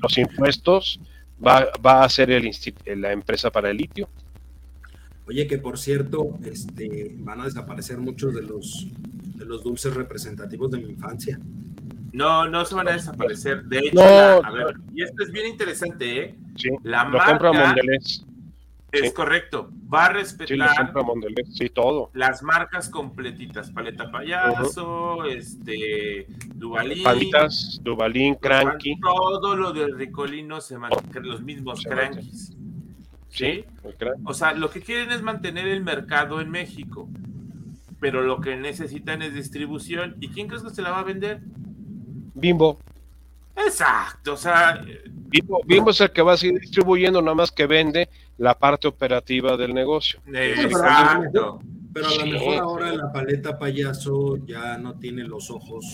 S3: los impuestos, va, va a ser el, la empresa para el litio.
S1: Oye, que por cierto, este, van a desaparecer muchos de los, de los dulces representativos de mi infancia.
S4: No, no se van a desaparecer. De hecho, a ver, y esto es bien interesante, ¿eh?
S3: Sí, la lo marca compra Mondelez.
S4: Es correcto. Va a respetar
S3: sí, todo.
S4: las marcas completitas. Paleta Payaso, este, Dubalín.
S3: Palitas, Dubalín, Cranky.
S4: Todo lo de Ricolino se mantiene, los mismos Crankies. ¿Sí? O sea, lo que quieren es mantener el mercado en México. Pero lo que necesitan es distribución. ¿Y quién crees que se la va a vender?
S3: Bimbo.
S4: Exacto, o sea.
S3: Bimbo, es el que va a seguir distribuyendo, nada más que vende la parte operativa del negocio.
S4: Exacto.
S1: Pero a lo mejor ahora la paleta payaso ya no tiene los ojos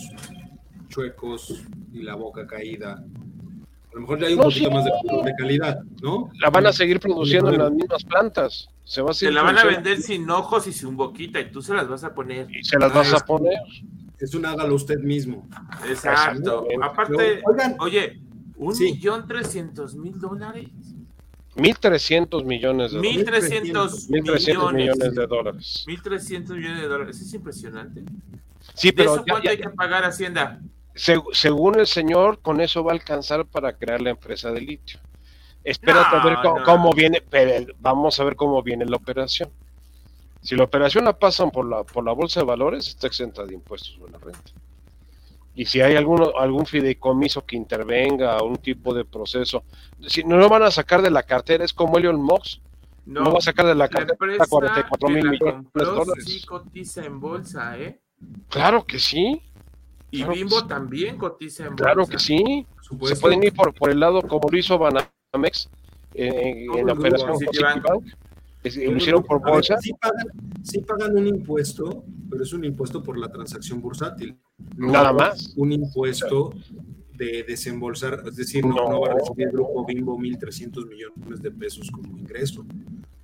S1: chuecos y la boca caída. A lo mejor ya hay un poquito más de, calidad, ¿no?
S3: La van a seguir produciendo en las mismas plantas.
S4: Se, va a se la van a vender sin ojos y sin boquita y tú se las vas a poner.
S3: Y se las vas a poner
S1: es un hágalo usted mismo.
S4: Exacto. Aparte, oye, un millón trescientos mil dólares.
S3: Mil trescientos millones de
S4: dólares. Mil trescientos
S3: millones de dólares.
S4: Mil trescientos millones de dólares. Es impresionante.
S3: Sí, pero.
S4: eso cuánto hay que pagar Hacienda?
S3: según el señor, con eso va a alcanzar para crear la empresa de litio. Espérate a ver cómo, viene, pero vamos a ver cómo viene la operación. Si la operación la pasan por la, por la bolsa de valores, está exenta de impuestos sobre la renta. Y si hay alguno, algún fideicomiso que intervenga, un tipo de proceso, si no lo van a sacar de la cartera, es como Elon Musk. No, va a sacar de la, cartera 44 mil millones de dólares.
S4: Sí cotiza en bolsa, ¿eh?
S3: Claro que sí.
S4: Y Bimbo también cotiza en
S3: bolsa. Claro que sí. Se pueden ir por, por el lado como lo hizo Banamex eh, en, la operación Citibank lo hicieron por bolsa.
S1: Sí pagan, un impuesto, pero es un impuesto por la transacción bursátil.
S3: Nada más.
S1: Un impuesto de desembolsar, es decir, no, va a recibir el grupo Bimbo 1.300 millones de pesos como ingreso.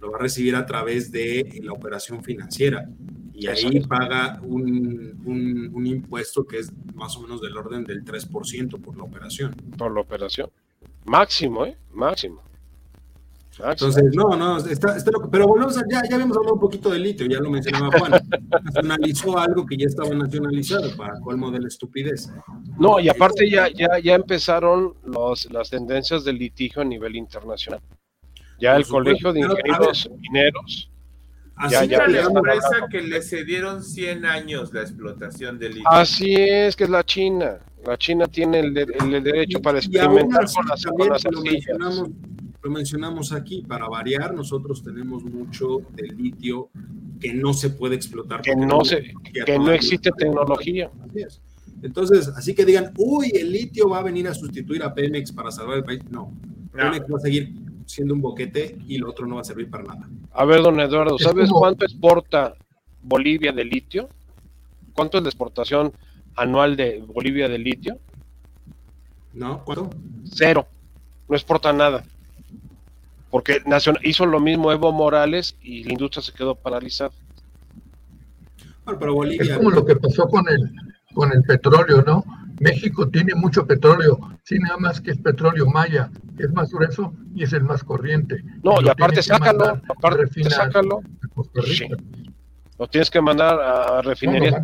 S1: Lo va a recibir a través de la operación financiera. Y ahí paga un, un, un impuesto que es más o menos del orden del 3% por la operación.
S3: Por la operación. Máximo, ¿eh? Máximo.
S1: Entonces, no, no, está, está loco. Pero volvemos a, ya, ya habíamos hablado un poquito de litio, ya lo mencionaba Juan. Nacionalizó algo que ya estaba nacionalizado para colmo de la estupidez.
S3: No, y aparte ya, ya, ya empezaron los, las tendencias del litigio a nivel internacional. Ya el Colegio de Ingenieros Mineros.
S4: ya, ya la empresa que le cedieron 100 años la explotación del litio.
S3: Así es, que es la China. La China tiene el, el, derecho para experimentar con las, con las
S1: lo mencionamos aquí, para variar, nosotros tenemos mucho del litio que no se puede explotar.
S3: Que no, se, que no existe tecnología.
S1: Entonces, así que digan, uy, el litio va a venir a sustituir a Pemex para salvar el país. No, Pemex va a seguir siendo un boquete y lo otro no va a servir para nada.
S3: A ver, don Eduardo, ¿sabes cuánto exporta Bolivia de litio? ¿Cuánto es la exportación anual de Bolivia de litio?
S1: No, ¿cuánto?
S3: Cero. No exporta nada porque hizo lo mismo Evo Morales y la industria se quedó paralizada.
S2: pero Es como lo que pasó con el, con el petróleo, ¿no? México tiene mucho petróleo, sí, nada más que es petróleo maya, es más grueso y es el más corriente.
S3: No, y, aparte sácalo, aparte sácalo. Lo tienes que mandar a refinerías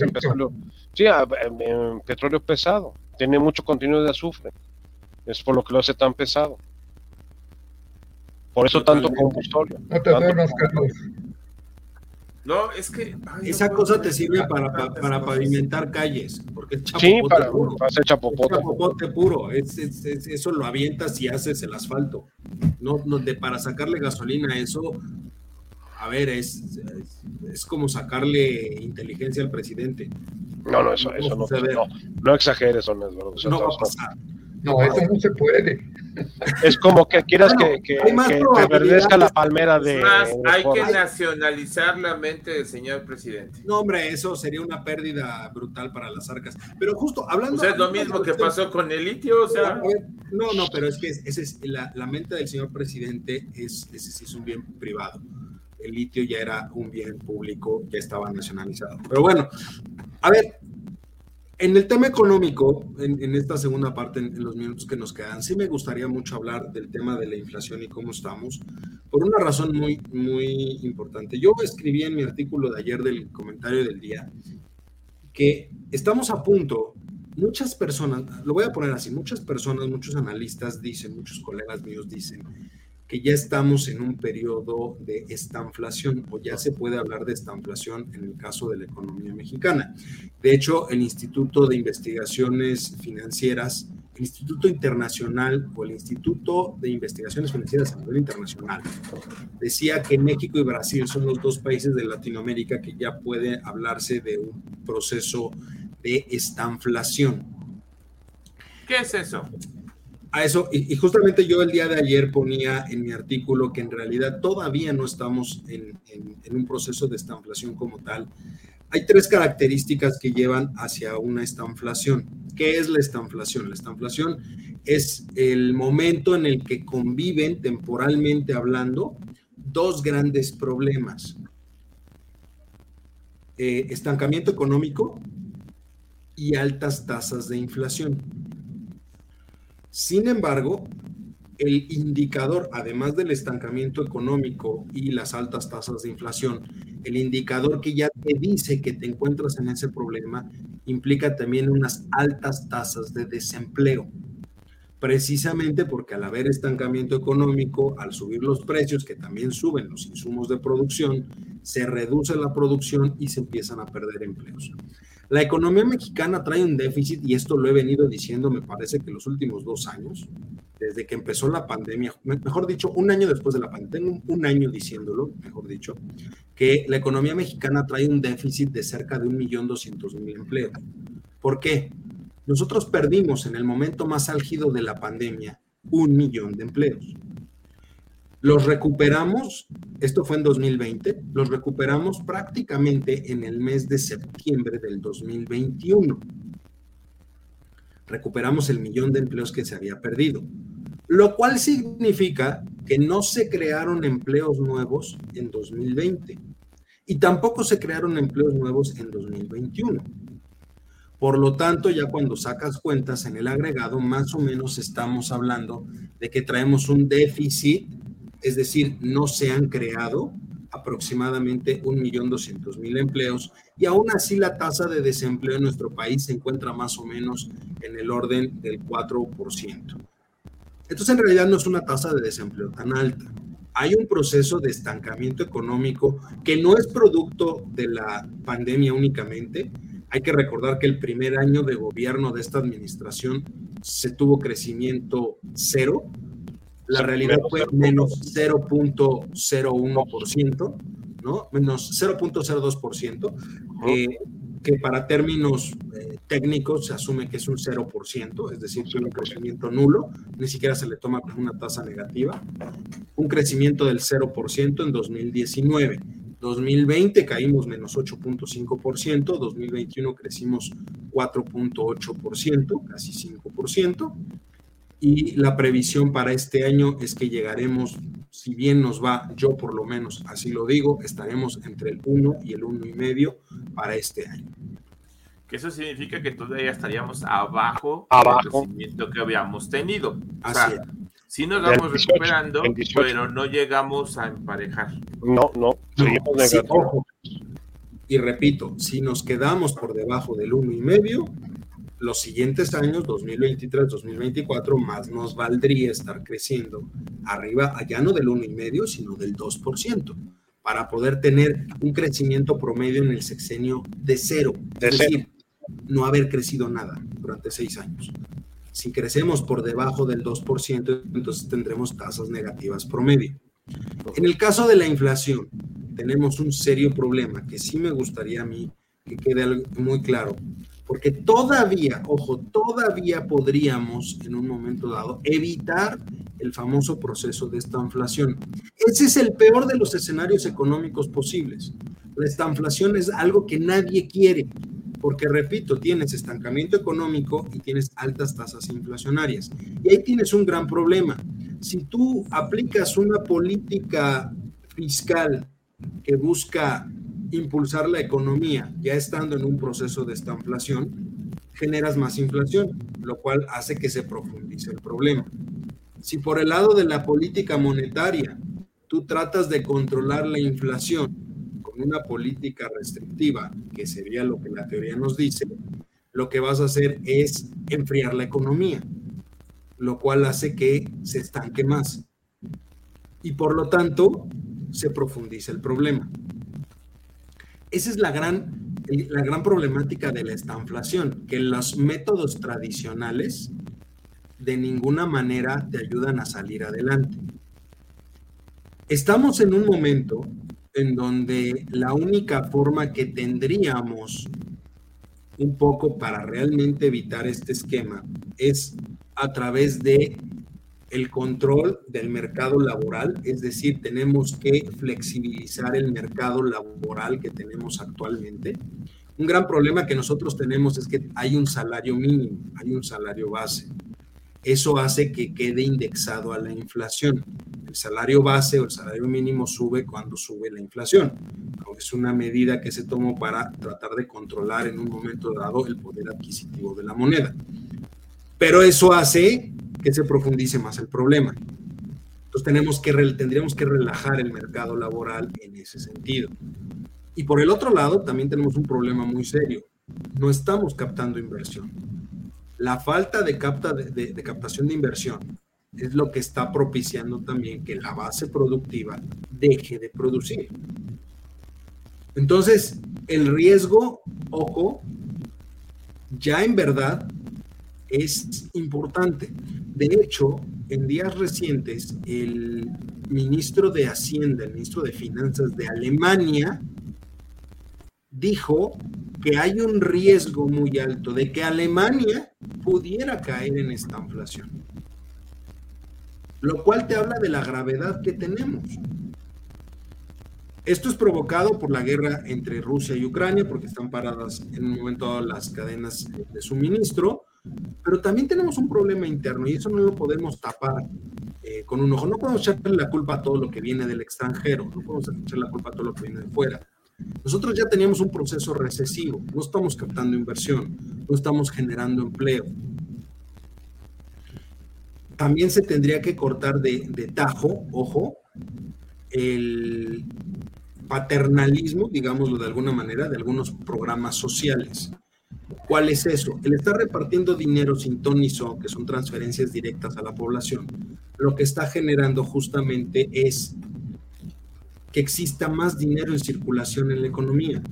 S3: en petróleo. Sí, en petróleo pesado. Tiene mucho contenido de azufre. Es por lo que lo hace tan pesado. Por eso tanto combustorio.
S4: No es que.
S1: Esa cosa te sirve para, para, pavimentar calles, porque es
S3: chapopote sí, para, puro. hacer chapopote.
S1: chapopote puro. Es, eso lo avientas y haces el asfalto. No, no de, para sacarle gasolina a eso, a ver, es, es, como sacarle inteligencia al presidente.
S3: No, no, eso, eso no, no, no, exageres,
S1: no, no va a pasar.
S2: No, eso no se puede.
S3: Es como que quieras que, que, que la palmera de.
S4: hay que nacionalizar la mente del señor presidente.
S1: No, hombre, eso sería una pérdida brutal para las arcas. Pero justo hablando.
S4: O sea, es lo mismo que pasó con el litio, o sea.
S1: No, no, pero es que ese es la, mente del señor presidente es, ese es un bien privado. el litio ya era un bien público, ya estaba nacionalizado. Pero bueno, a ver, en el tema económico, en, esta segunda parte, en, los minutos que nos quedan, sí me gustaría mucho hablar del tema de la inflación y cómo estamos, por una razón muy, muy importante. Yo escribí en mi artículo de ayer del comentario del día que estamos a punto, muchas personas, lo voy a poner así, muchas personas, muchos analistas dicen, muchos colegas míos dicen, que ya estamos en un periodo de estanflación o ya se puede hablar de estanflación en el caso de la economía mexicana. De hecho, el Instituto de Investigaciones Financieras, el Instituto Internacional o el Instituto de Investigaciones Financieras a nivel internacional, decía que México y Brasil son los dos países de Latinoamérica que ya puede hablarse de un proceso de estanflación.
S4: ¿Qué es eso?
S1: A eso, y, justamente yo el día de ayer ponía en mi artículo que en realidad todavía no estamos en, un proceso de estanflación como tal. Hay tres características que llevan hacia una estanflación. ¿Qué es la estanflación? La estanflación es el momento en el que conviven temporalmente hablando dos grandes problemas. Eh, estancamiento económico y altas tasas de inflación. Sin embargo, el indicador, además del estancamiento económico y las altas tasas de inflación, el indicador que ya te dice que te encuentras en ese problema, implica también unas altas tasas de desempleo. Precisamente porque al haber estancamiento económico, al subir los precios, que también suben los insumos de producción, se reduce la producción y se empiezan a perder empleos. La economía mexicana trae un déficit y esto lo he venido diciendo, me parece que los últimos dos años, desde que empezó la pandemia, mejor dicho, un año después de la pandemia, tengo un año diciéndolo, mejor dicho, que la economía mexicana trae un déficit de cerca de un millón doscientos mil empleos. ¿Por qué? Nosotros perdimos en el momento más álgido de la pandemia un millón de empleos. Los recuperamos, esto fue en 2020, los recuperamos prácticamente en el mes de septiembre del 2021. Recuperamos el millón de empleos que se había perdido, lo cual significa que no se crearon empleos nuevos en 2020 y tampoco se crearon empleos nuevos en 2021. Por lo tanto, ya cuando sacas cuentas en el agregado, más o menos estamos hablando de que traemos un déficit es decir, no se han creado aproximadamente 1.200.000 empleos y aún así la tasa de desempleo en nuestro país se encuentra más o menos en el orden del 4%. Entonces en realidad no es una tasa de desempleo tan alta. Hay un proceso de estancamiento económico que no es producto de la pandemia únicamente. Hay que recordar que el primer año de gobierno de esta administración se tuvo crecimiento cero, la realidad fue menos 0.01%, ¿no? Menos 0.02%, eh, que para términos eh, técnicos se asume que es un 0%, es decir, que un crecimiento nulo, ni siquiera se le toma como una tasa negativa. Un crecimiento del 0% en 2019. 2020 caímos menos 8.5%, 2021 crecimos 4.8%, casi 5%, y la previsión para este año es que llegaremos, si bien nos va, yo por lo menos así lo digo, estaremos entre el 1 y el 1,5 para este año.
S4: Que eso significa que todavía estaríamos abajo, del crecimiento que habíamos tenido. Así es. Sí nos vamos recuperando, pero no llegamos a emparejar.
S3: No, no, seguimos
S1: Y repito, si nos quedamos por debajo del 1,5, los siguientes años, 2023, 2024, más nos valdría estar creciendo arriba, ya no del 1,5, sino del 2%, para poder tener un crecimiento promedio en el sexenio de cero. es decir, no haber crecido nada durante seis años. Si crecemos por debajo del 2%, entonces tendremos tasas negativas promedio. En el caso de la inflación, tenemos un serio problema que sí me gustaría a mí que quede muy claro porque todavía, ojo, todavía podríamos en un momento dado evitar el famoso proceso de esta inflación. Ese es el peor de los escenarios económicos posibles. La estanflación es algo que nadie quiere, porque repito, tienes estancamiento económico y tienes altas tasas inflacionarias. Y ahí tienes un gran problema. Si tú aplicas una política fiscal que busca impulsar la economía ya estando en un proceso de estanflación, generas más inflación, lo cual hace que se profundice el problema. Si por el lado de la política monetaria tú tratas de controlar la inflación con una política restrictiva, que sería lo que la teoría nos dice, lo que vas a hacer es enfriar la economía, lo cual hace que se estanque más. Y por lo tanto, se profundiza el problema. Esa es la gran, la gran problemática de la estanflación, que los métodos tradicionales de ninguna manera te ayudan a salir adelante. Estamos en un momento en donde la única forma que tendríamos un poco para realmente evitar este esquema es a través de el control del mercado laboral, es decir, tenemos que flexibilizar el mercado laboral que tenemos actualmente. Un gran problema que nosotros tenemos es que hay un salario mínimo, hay un salario base. Eso hace que quede indexado a la inflación. El salario base o el salario mínimo sube cuando sube la inflación. Es una medida que se tomó para tratar de controlar en un momento dado el poder adquisitivo de la moneda. Pero eso hace que se profundice más el problema. Entonces tenemos que, tendríamos que relajar el mercado laboral en ese sentido. Y por el otro lado, también tenemos un problema muy serio. No estamos captando inversión. La falta de, de, captación de inversión es lo que está propiciando también que la base productiva deje de producir. Entonces, el riesgo, ojo, ya en verdad es importante. De hecho, en días recientes, el ministro de Hacienda, el ministro de Finanzas de Alemania, dijo que hay un riesgo muy alto de que Alemania pudiera caer en esta inflación. Lo cual te habla de la gravedad que tenemos. Esto es provocado por la guerra entre Rusia y Ucrania, porque están paradas en un momento las cadenas de suministro, pero también tenemos un problema interno y eso no lo podemos tapar eh, con un ojo. No podemos echarle la culpa a todo lo que viene del extranjero, no podemos echarle la culpa a todo lo que viene de fuera. Nosotros ya teníamos un proceso recesivo, no estamos captando inversión, no estamos generando empleo. También se tendría que cortar de, de tajo, ojo, el paternalismo, digámoslo de alguna manera, de algunos programas sociales. ¿Cuál es eso? El estar repartiendo dinero sin ton ni son, que son transferencias directas a la población, lo que está generando justamente es que exista más dinero en circulación en la economía.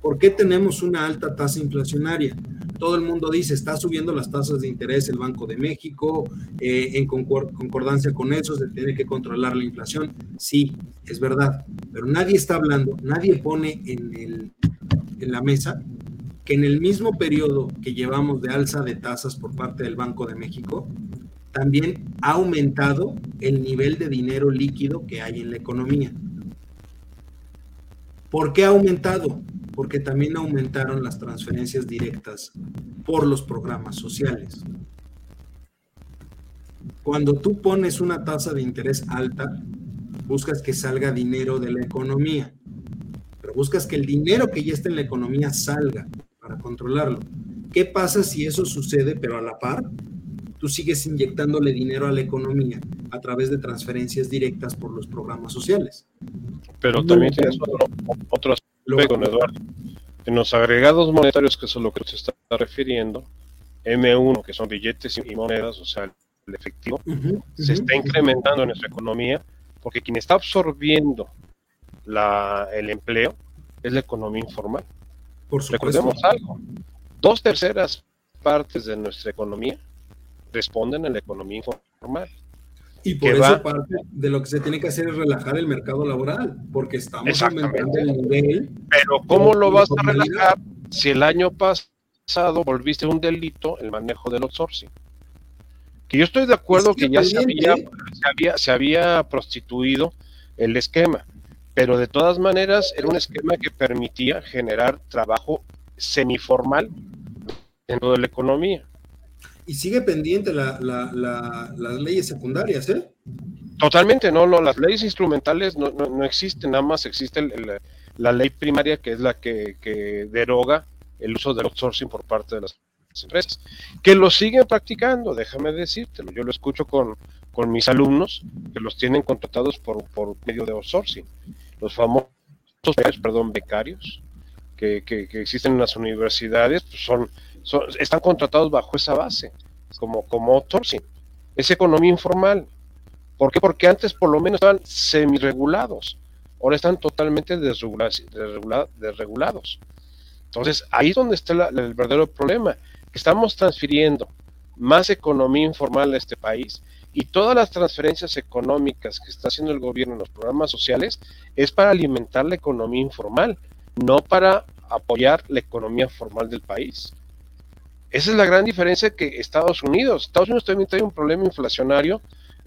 S1: ¿Por qué tenemos una alta tasa inflacionaria? Todo el mundo dice, está subiendo las tasas de interés el Banco de México, eh, en concordancia con eso se tiene que controlar la inflación. Sí, es verdad, pero nadie está hablando, nadie pone en, la mesa que en el mismo periodo que llevamos de alza de tasas por parte del Banco de México, también ha aumentado el nivel de dinero líquido que hay en la economía. ¿Por qué ha aumentado? Porque también aumentaron las transferencias directas por los programas sociales. Cuando tú pones una tasa de interés alta, buscas que salga dinero de la economía, pero buscas que el dinero que ya está en la economía salga para controlarlo. ¿Qué pasa si eso sucede, pero a la par? Tú sigues inyectándole dinero a la economía a través de transferencias directas por los programas sociales.
S3: Pero también tienes otro, aspecto, Eduardo. En los agregados monetarios, que es lo que se está refiriendo, M1, que son billetes y monedas, o sea, el efectivo, se está incrementando en nuestra economía porque quien está absorbiendo la, el empleo es la economía informal. Recordemos algo, dos terceras partes de nuestra economía responden a la economía informal.
S1: Y por eso parte de lo que se tiene que hacer es relajar el mercado laboral, porque estamos aumentando el nivel.
S3: Pero ¿cómo lo vas a relajar si el año pasado volviste un delito el manejo del outsourcing? Que yo estoy de acuerdo que ya se había, se había, se había prostituido el esquema, pero de todas maneras era un esquema que permitía generar trabajo semiformal dentro de la economía.
S1: Y sigue pendiente la, las leyes secundarias, ¿eh?
S3: Totalmente, no, no, las leyes instrumentales no, no, existen, nada más existe la ley primaria que es la que, que, deroga el uso del outsourcing por parte de las empresas, que lo siguen practicando, déjame decírtelo, yo lo escucho con, con mis alumnos que los tienen contratados por, por medio de outsourcing, los famosos, perdón, becarios que, que, que existen en las universidades pues son, son, están contratados bajo esa base, como, como outsourcing, es economía informal, ¿Por qué? Porque antes por lo menos estaban semi-regulados, ahora están totalmente desregulados. Entonces, ahí es donde está el verdadero problema, que estamos transfiriendo más economía informal a este país y todas las transferencias económicas que está haciendo el gobierno en los programas sociales es para alimentar la economía informal, no para apoyar la economía formal del país. Esa es la gran diferencia que Estados Unidos. Estados Unidos también tiene un problema inflacionario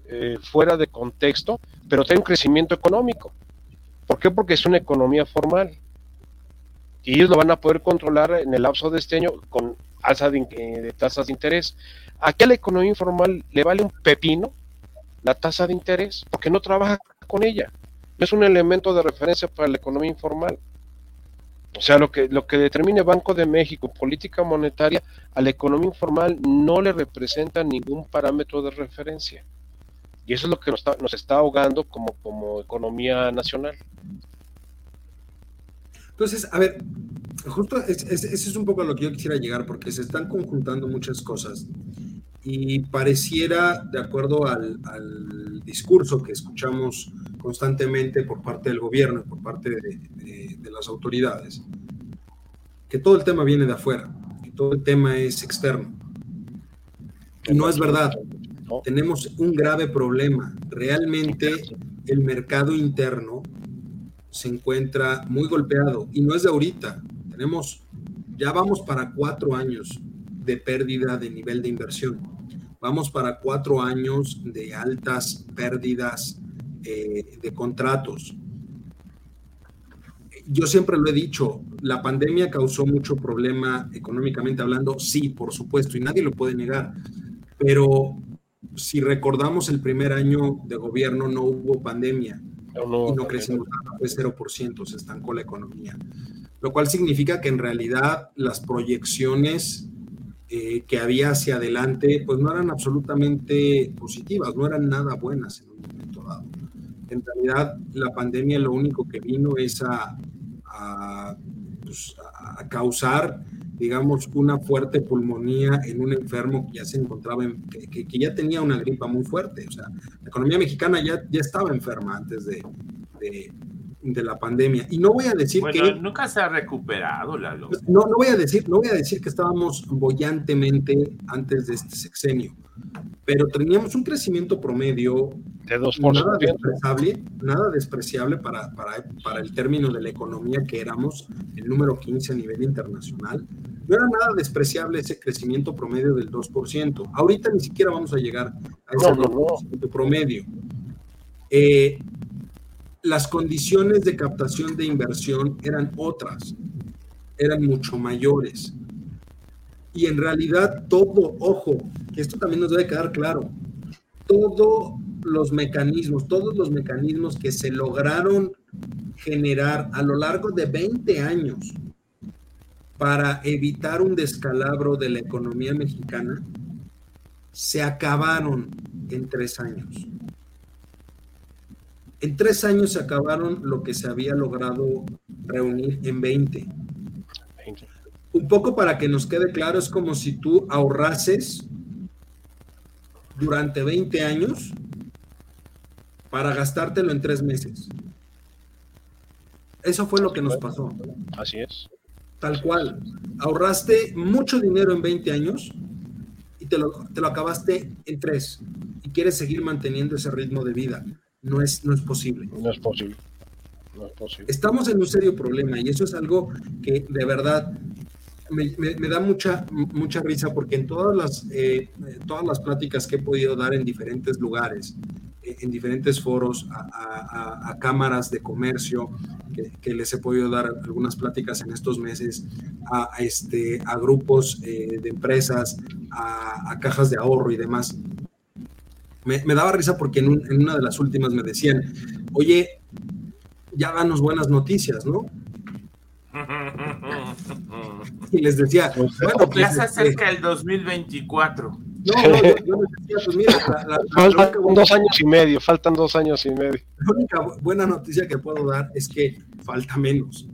S3: eh, fuera de contexto, pero tiene un crecimiento económico. ¿Por qué? Porque es una economía formal. Y ellos lo van a poder controlar en el lapso de este año con alza de, eh, de tasas de interés. Aquí a la economía informal le vale un pepino la tasa de interés porque no trabaja con ella. Es un elemento de referencia para la economía informal. O sea, lo que, lo que determine Banco de México, política monetaria, a la economía informal no le representa ningún parámetro de referencia. Y eso es lo que nos está, nos está ahogando como, como economía nacional.
S1: Entonces, a ver, justo ese es, un poco a lo que yo quisiera llegar, porque se están conjuntando muchas cosas y pareciera, de acuerdo al, al discurso que escuchamos constantemente por parte del gobierno y por parte de, de, las autoridades, que todo el tema viene de afuera, que todo el tema es externo. Y no es verdad. Tenemos un grave problema. Realmente el mercado interno se encuentra muy golpeado y no es de ahorita. Tenemos, ya vamos para cuatro años de pérdida de nivel de inversión. Vamos para cuatro años de altas pérdidas eh, de contratos. Yo siempre lo he dicho, la pandemia causó mucho problema económicamente hablando, sí, por supuesto, y nadie lo puede negar, pero si recordamos el primer año de gobierno no hubo pandemia y no crecimos nada, fue 0%, se estancó la economía. Lo cual significa que en realidad las proyecciones eh, que había hacia adelante pues no eran absolutamente positivas, no eran nada buenas en un momento dado. En realidad la pandemia lo único que vino es a, a pues, causar digamos, una fuerte pulmonía en un enfermo que ya se encontraba, en, que, que, ya tenía una gripa muy fuerte. O sea, la economía mexicana ya, ya estaba enferma antes de, de, de la pandemia. Y no voy a decir que...
S4: Nunca se ha recuperado, la
S1: No, no voy a decir, no voy a decir que estábamos bollantemente antes de este sexenio, pero teníamos un crecimiento promedio
S3: de 2%.
S1: Nada despreciable, nada despreciable para, para, para, el término de la economía que éramos el número 15 a nivel internacional. No era nada despreciable ese crecimiento promedio del 2%. Ahorita ni siquiera vamos a llegar a ese no, promedio. Eh, las condiciones de captación de inversión eran otras, eran mucho mayores. Y en realidad todo, ojo, que esto también nos debe quedar claro, todos los mecanismos, todos los mecanismos que se lograron generar a lo largo de 20 años para evitar un descalabro de la economía mexicana, se acabaron en tres años. En tres años se acabaron lo que se había logrado reunir en 20. Un poco para que nos quede claro, es como si tú ahorrases durante 20 años para gastártelo en tres meses. Eso fue lo que nos pasó.
S3: Así es.
S1: Tal cual. Ahorraste mucho dinero en 20 años y te lo, te lo acabaste en tres. Y quieres seguir manteniendo ese ritmo de vida no es, no es posible.
S3: No es posible. No es posible.
S1: Estamos en un serio problema y eso es algo que de verdad me, me, da mucha, mucha risa porque en todas las, eh, todas las pláticas que he podido dar en diferentes lugares, eh, en diferentes foros, a, a, cámaras de comercio, que, que, les he podido dar algunas pláticas en estos meses, a, este, a grupos eh, de empresas, a cajas de ahorro y demás Me, me daba risa porque en, un- en una de las últimas me decían, oye, ya danos buenas noticias, ¿no? Y les decía, bueno, pues,
S4: Ya se acerca el 2024.
S1: no, no, yo, yo les decía, pues mira, la, la- la
S3: Faltan
S1: única,
S3: dos años y medio, faltan dos años y medio.
S1: la única buena noticia que puedo dar es que falta menos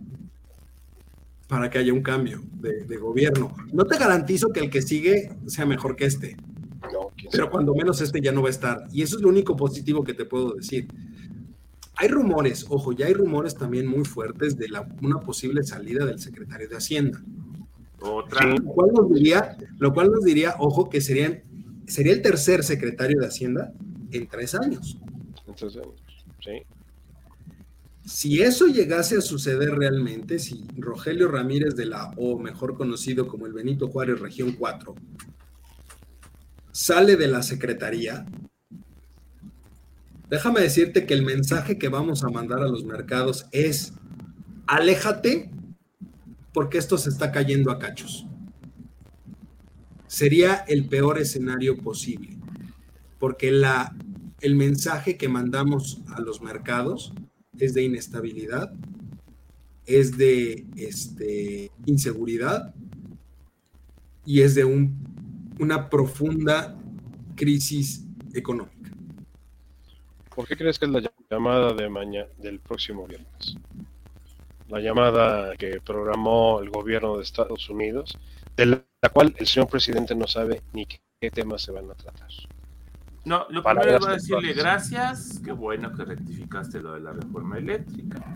S1: para que haya un cambio de, de gobierno. No te garantizo que el que sigue sea mejor que este, pero cuando menos este ya no va a estar. Y eso es lo único positivo que te puedo decir. Hay rumores, ojo, ya hay rumores también muy fuertes de la, una posible salida del secretario de Hacienda.
S4: Otra.
S3: Sí.
S1: Lo cual nos diría, lo cual nos diría, ojo, que serían, sería el tercer secretario de Hacienda en tres años.
S3: Entonces, sí.
S1: Si eso llegase a suceder realmente, si Rogelio Ramírez de la O, mejor conocido como el Benito Juárez Región 4, sale de la secretaría, déjame decirte que el mensaje que vamos a mandar a los mercados es, aléjate porque esto se está cayendo a cachos. Sería el peor escenario posible, porque la, el mensaje que mandamos a los mercados es de inestabilidad, es de este, inseguridad y es de un, una profunda crisis económica.
S3: ¿Por qué crees que es la llamada de mañana del próximo viernes? La llamada que programó el gobierno de Estados Unidos, de la cual el señor presidente no sabe ni qué, qué temas se van a tratar.
S4: No, lo
S3: Para
S4: primero voy a decirle gracias. Qué bueno que rectificaste lo de la reforma eléctrica.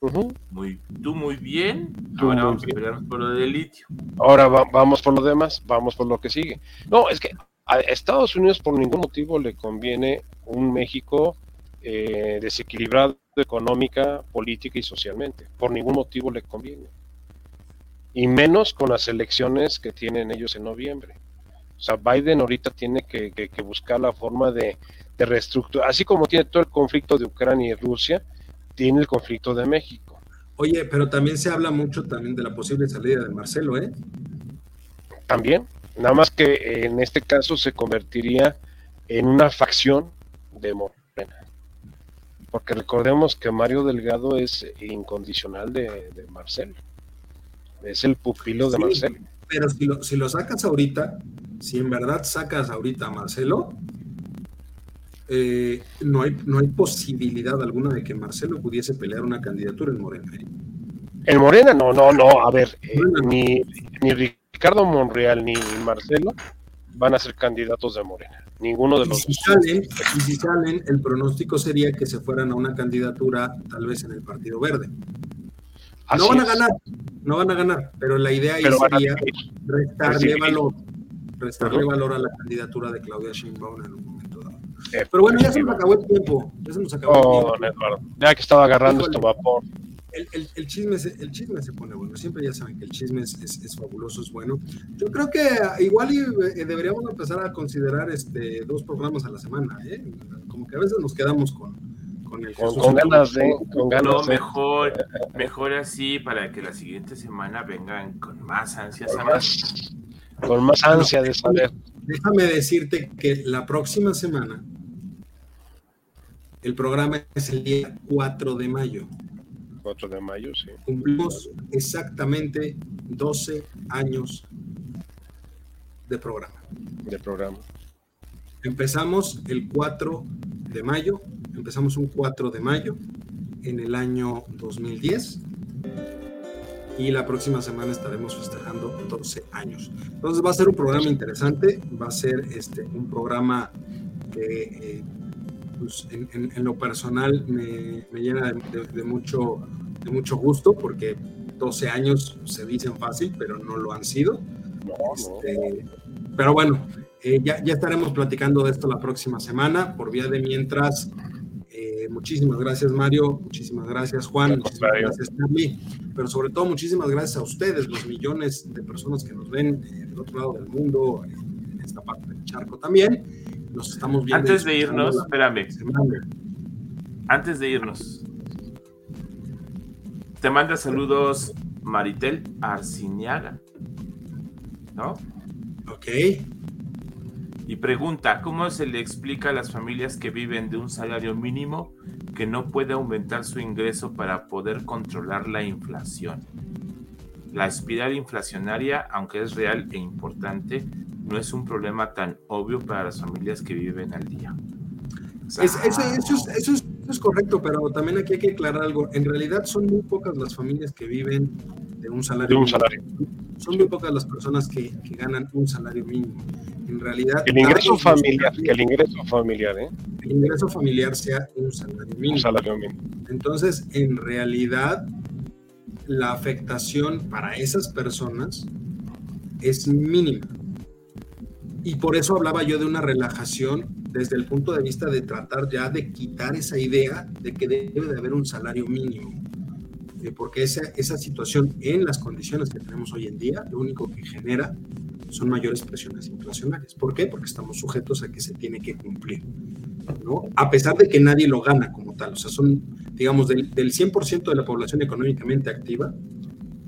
S4: Muy, tú muy bien.
S3: Tú
S4: Ahora
S3: muy
S4: vamos
S3: bien.
S4: a pelearnos por lo del litio.
S3: Ahora va- vamos por lo demás, vamos por lo que sigue. No, es que a Estados Unidos por ningún motivo le conviene un México eh, desequilibrado económica, política y socialmente. Por ningún motivo le conviene. Y menos con las elecciones que tienen ellos en noviembre. O sea, Biden ahorita tiene que, que- que buscar la forma de, de reestructurar, así como tiene todo el conflicto de Ucrania y Rusia, tiene el conflicto de México.
S1: Oye, pero también se habla mucho también de la posible salida de Marcelo, ¿eh?
S3: también, nada más que en este caso se convertiría en una facción de Morena. Porque recordemos que Mario Delgado es incondicional de, de Marcelo. Es el pupilo de
S1: Sí.
S3: Marcelo.
S1: Pero si lo, si lo sacas ahorita, si en verdad sacas ahorita a Marcelo, eh, no, hay, no hay posibilidad alguna de que Marcelo pudiese pelear una candidatura en Morena. ¿eh?
S3: En Morena, no, no, no, a ver, eh, ni, ni Ricardo Monreal ni Marcelo van a ser candidatos de Morena. Ninguno de
S1: Y
S3: los
S1: si
S3: dos.
S1: salen, y si salen, el pronóstico sería que se fueran a una candidatura tal vez en el Partido Verde.
S3: Así
S1: no van a
S3: es.
S1: ganar, no van a ganar, pero la idea
S3: Pero
S1: sería restarle valor, restarle valor a la candidatura de Claudia Sheinbaum en un.
S3: Eh,
S1: Pero bueno, ya se nos acabó el tiempo, ya se nos acabó
S3: Oh,
S1: el
S3: don
S1: tiempo.
S3: Eduardo, ya que estaba agarrando
S1: Híjole.
S3: esto vapor.
S1: El, el- el chisme se, el chisme se pone bueno, siempre ya saben que el chisme es, es- es fabuloso, es bueno. Yo creo que igual y, eh, deberíamos empezar a considerar este dos programas a la semana, ¿eh? Como que a veces nos quedamos con, con el
S3: Con,
S1: Jesús.
S3: con ganas de, con ganas
S4: No,
S3: de.
S4: mejor, mejor así para que la siguiente semana vengan con más ansias a
S3: con
S4: más.
S3: más, con más ansia de saber.
S1: Déjame decirte que la próxima semana el programa es el día 4 de mayo.
S3: 4 de mayo, sí.
S1: Cumplimos exactamente 12 años de programa.
S3: del programa.
S1: Empezamos el 4 de mayo, empezamos un 4 de mayo en el año 2010 y la próxima semana estaremos festejando 12 años. Entonces va a ser un programa interesante, va a ser este, un programa que eh, pues, en, en- en lo personal me, me llena de, de- de mucho, de mucho gusto porque 12 años se dicen fácil, pero no lo han sido.
S3: No, no.
S1: Este, pero bueno, eh, ya, ya estaremos platicando de esto la próxima semana. Por vía de mientras, eh, muchísimas gracias Mario, muchísimas gracias Juan, muchísimas gracias Charlie, pero sobre todo muchísimas gracias a ustedes, los millones de personas que nos ven eh, del otro lado del mundo, en esta parte del charco también. Nos estamos viendo.
S4: Antes de irnos, espérame,
S1: semana.
S4: antes de irnos, te manda saludos Maritel Arciniaga, ¿no?
S1: Ok.
S4: Y pregunta, ¿cómo se le explica a las familias que viven de un salario mínimo que no puede aumentar su ingreso para poder controlar la inflación? La espiral inflacionaria, aunque es real e importante, no es un problema tan obvio para las familias que viven al día.
S1: eso, es, correcto, pero también aquí hay que aclarar algo. En realidad son muy pocas las familias que viven de un salario. Son muy pocas las personas que, que ganan un salario mínimo en realidad...
S3: El ingreso familiar, que el ingreso familiar, ¿eh?
S1: El ingreso familiar sea un salario mínimo. Un salario mínimo. Entonces, en realidad, la afectación para esas personas es mínima. Y por eso hablaba yo de una relajación desde el punto de vista de tratar ya de quitar esa idea de que debe de haber un salario mínimo. Eh, porque esa, esa situación en las condiciones que tenemos hoy en día, lo único que genera son mayores presiones inflacionarias. ¿Por qué? Porque estamos sujetos a que se tiene que cumplir, ¿no? A pesar de que nadie lo gana como tal, o sea, son, digamos, del, del 100% de la población económicamente activa,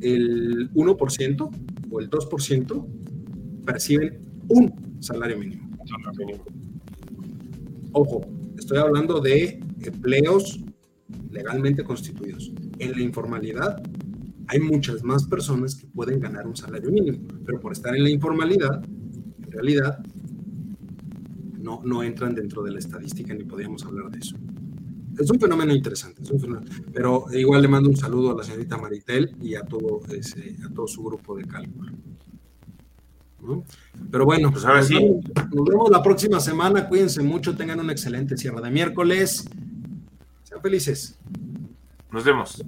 S1: el 1% o el 2% perciben un salario mínimo. Salario mínimo. Ojo, estoy hablando de empleos legalmente constituidos. En la informalidad hay muchas más personas que pueden ganar un salario mínimo, pero por estar en la informalidad, en realidad, no, no entran dentro de la estadística ni podríamos hablar de eso. Es un fenómeno interesante, pero igual le mando un saludo a la señorita Maritel y a todo, ese, a todo su grupo de cálculo. Pero bueno, pues ahora sí. nos vemos la próxima semana. Cuídense mucho, tengan un excelente cierre de miércoles. Sean felices.
S4: Nos vemos.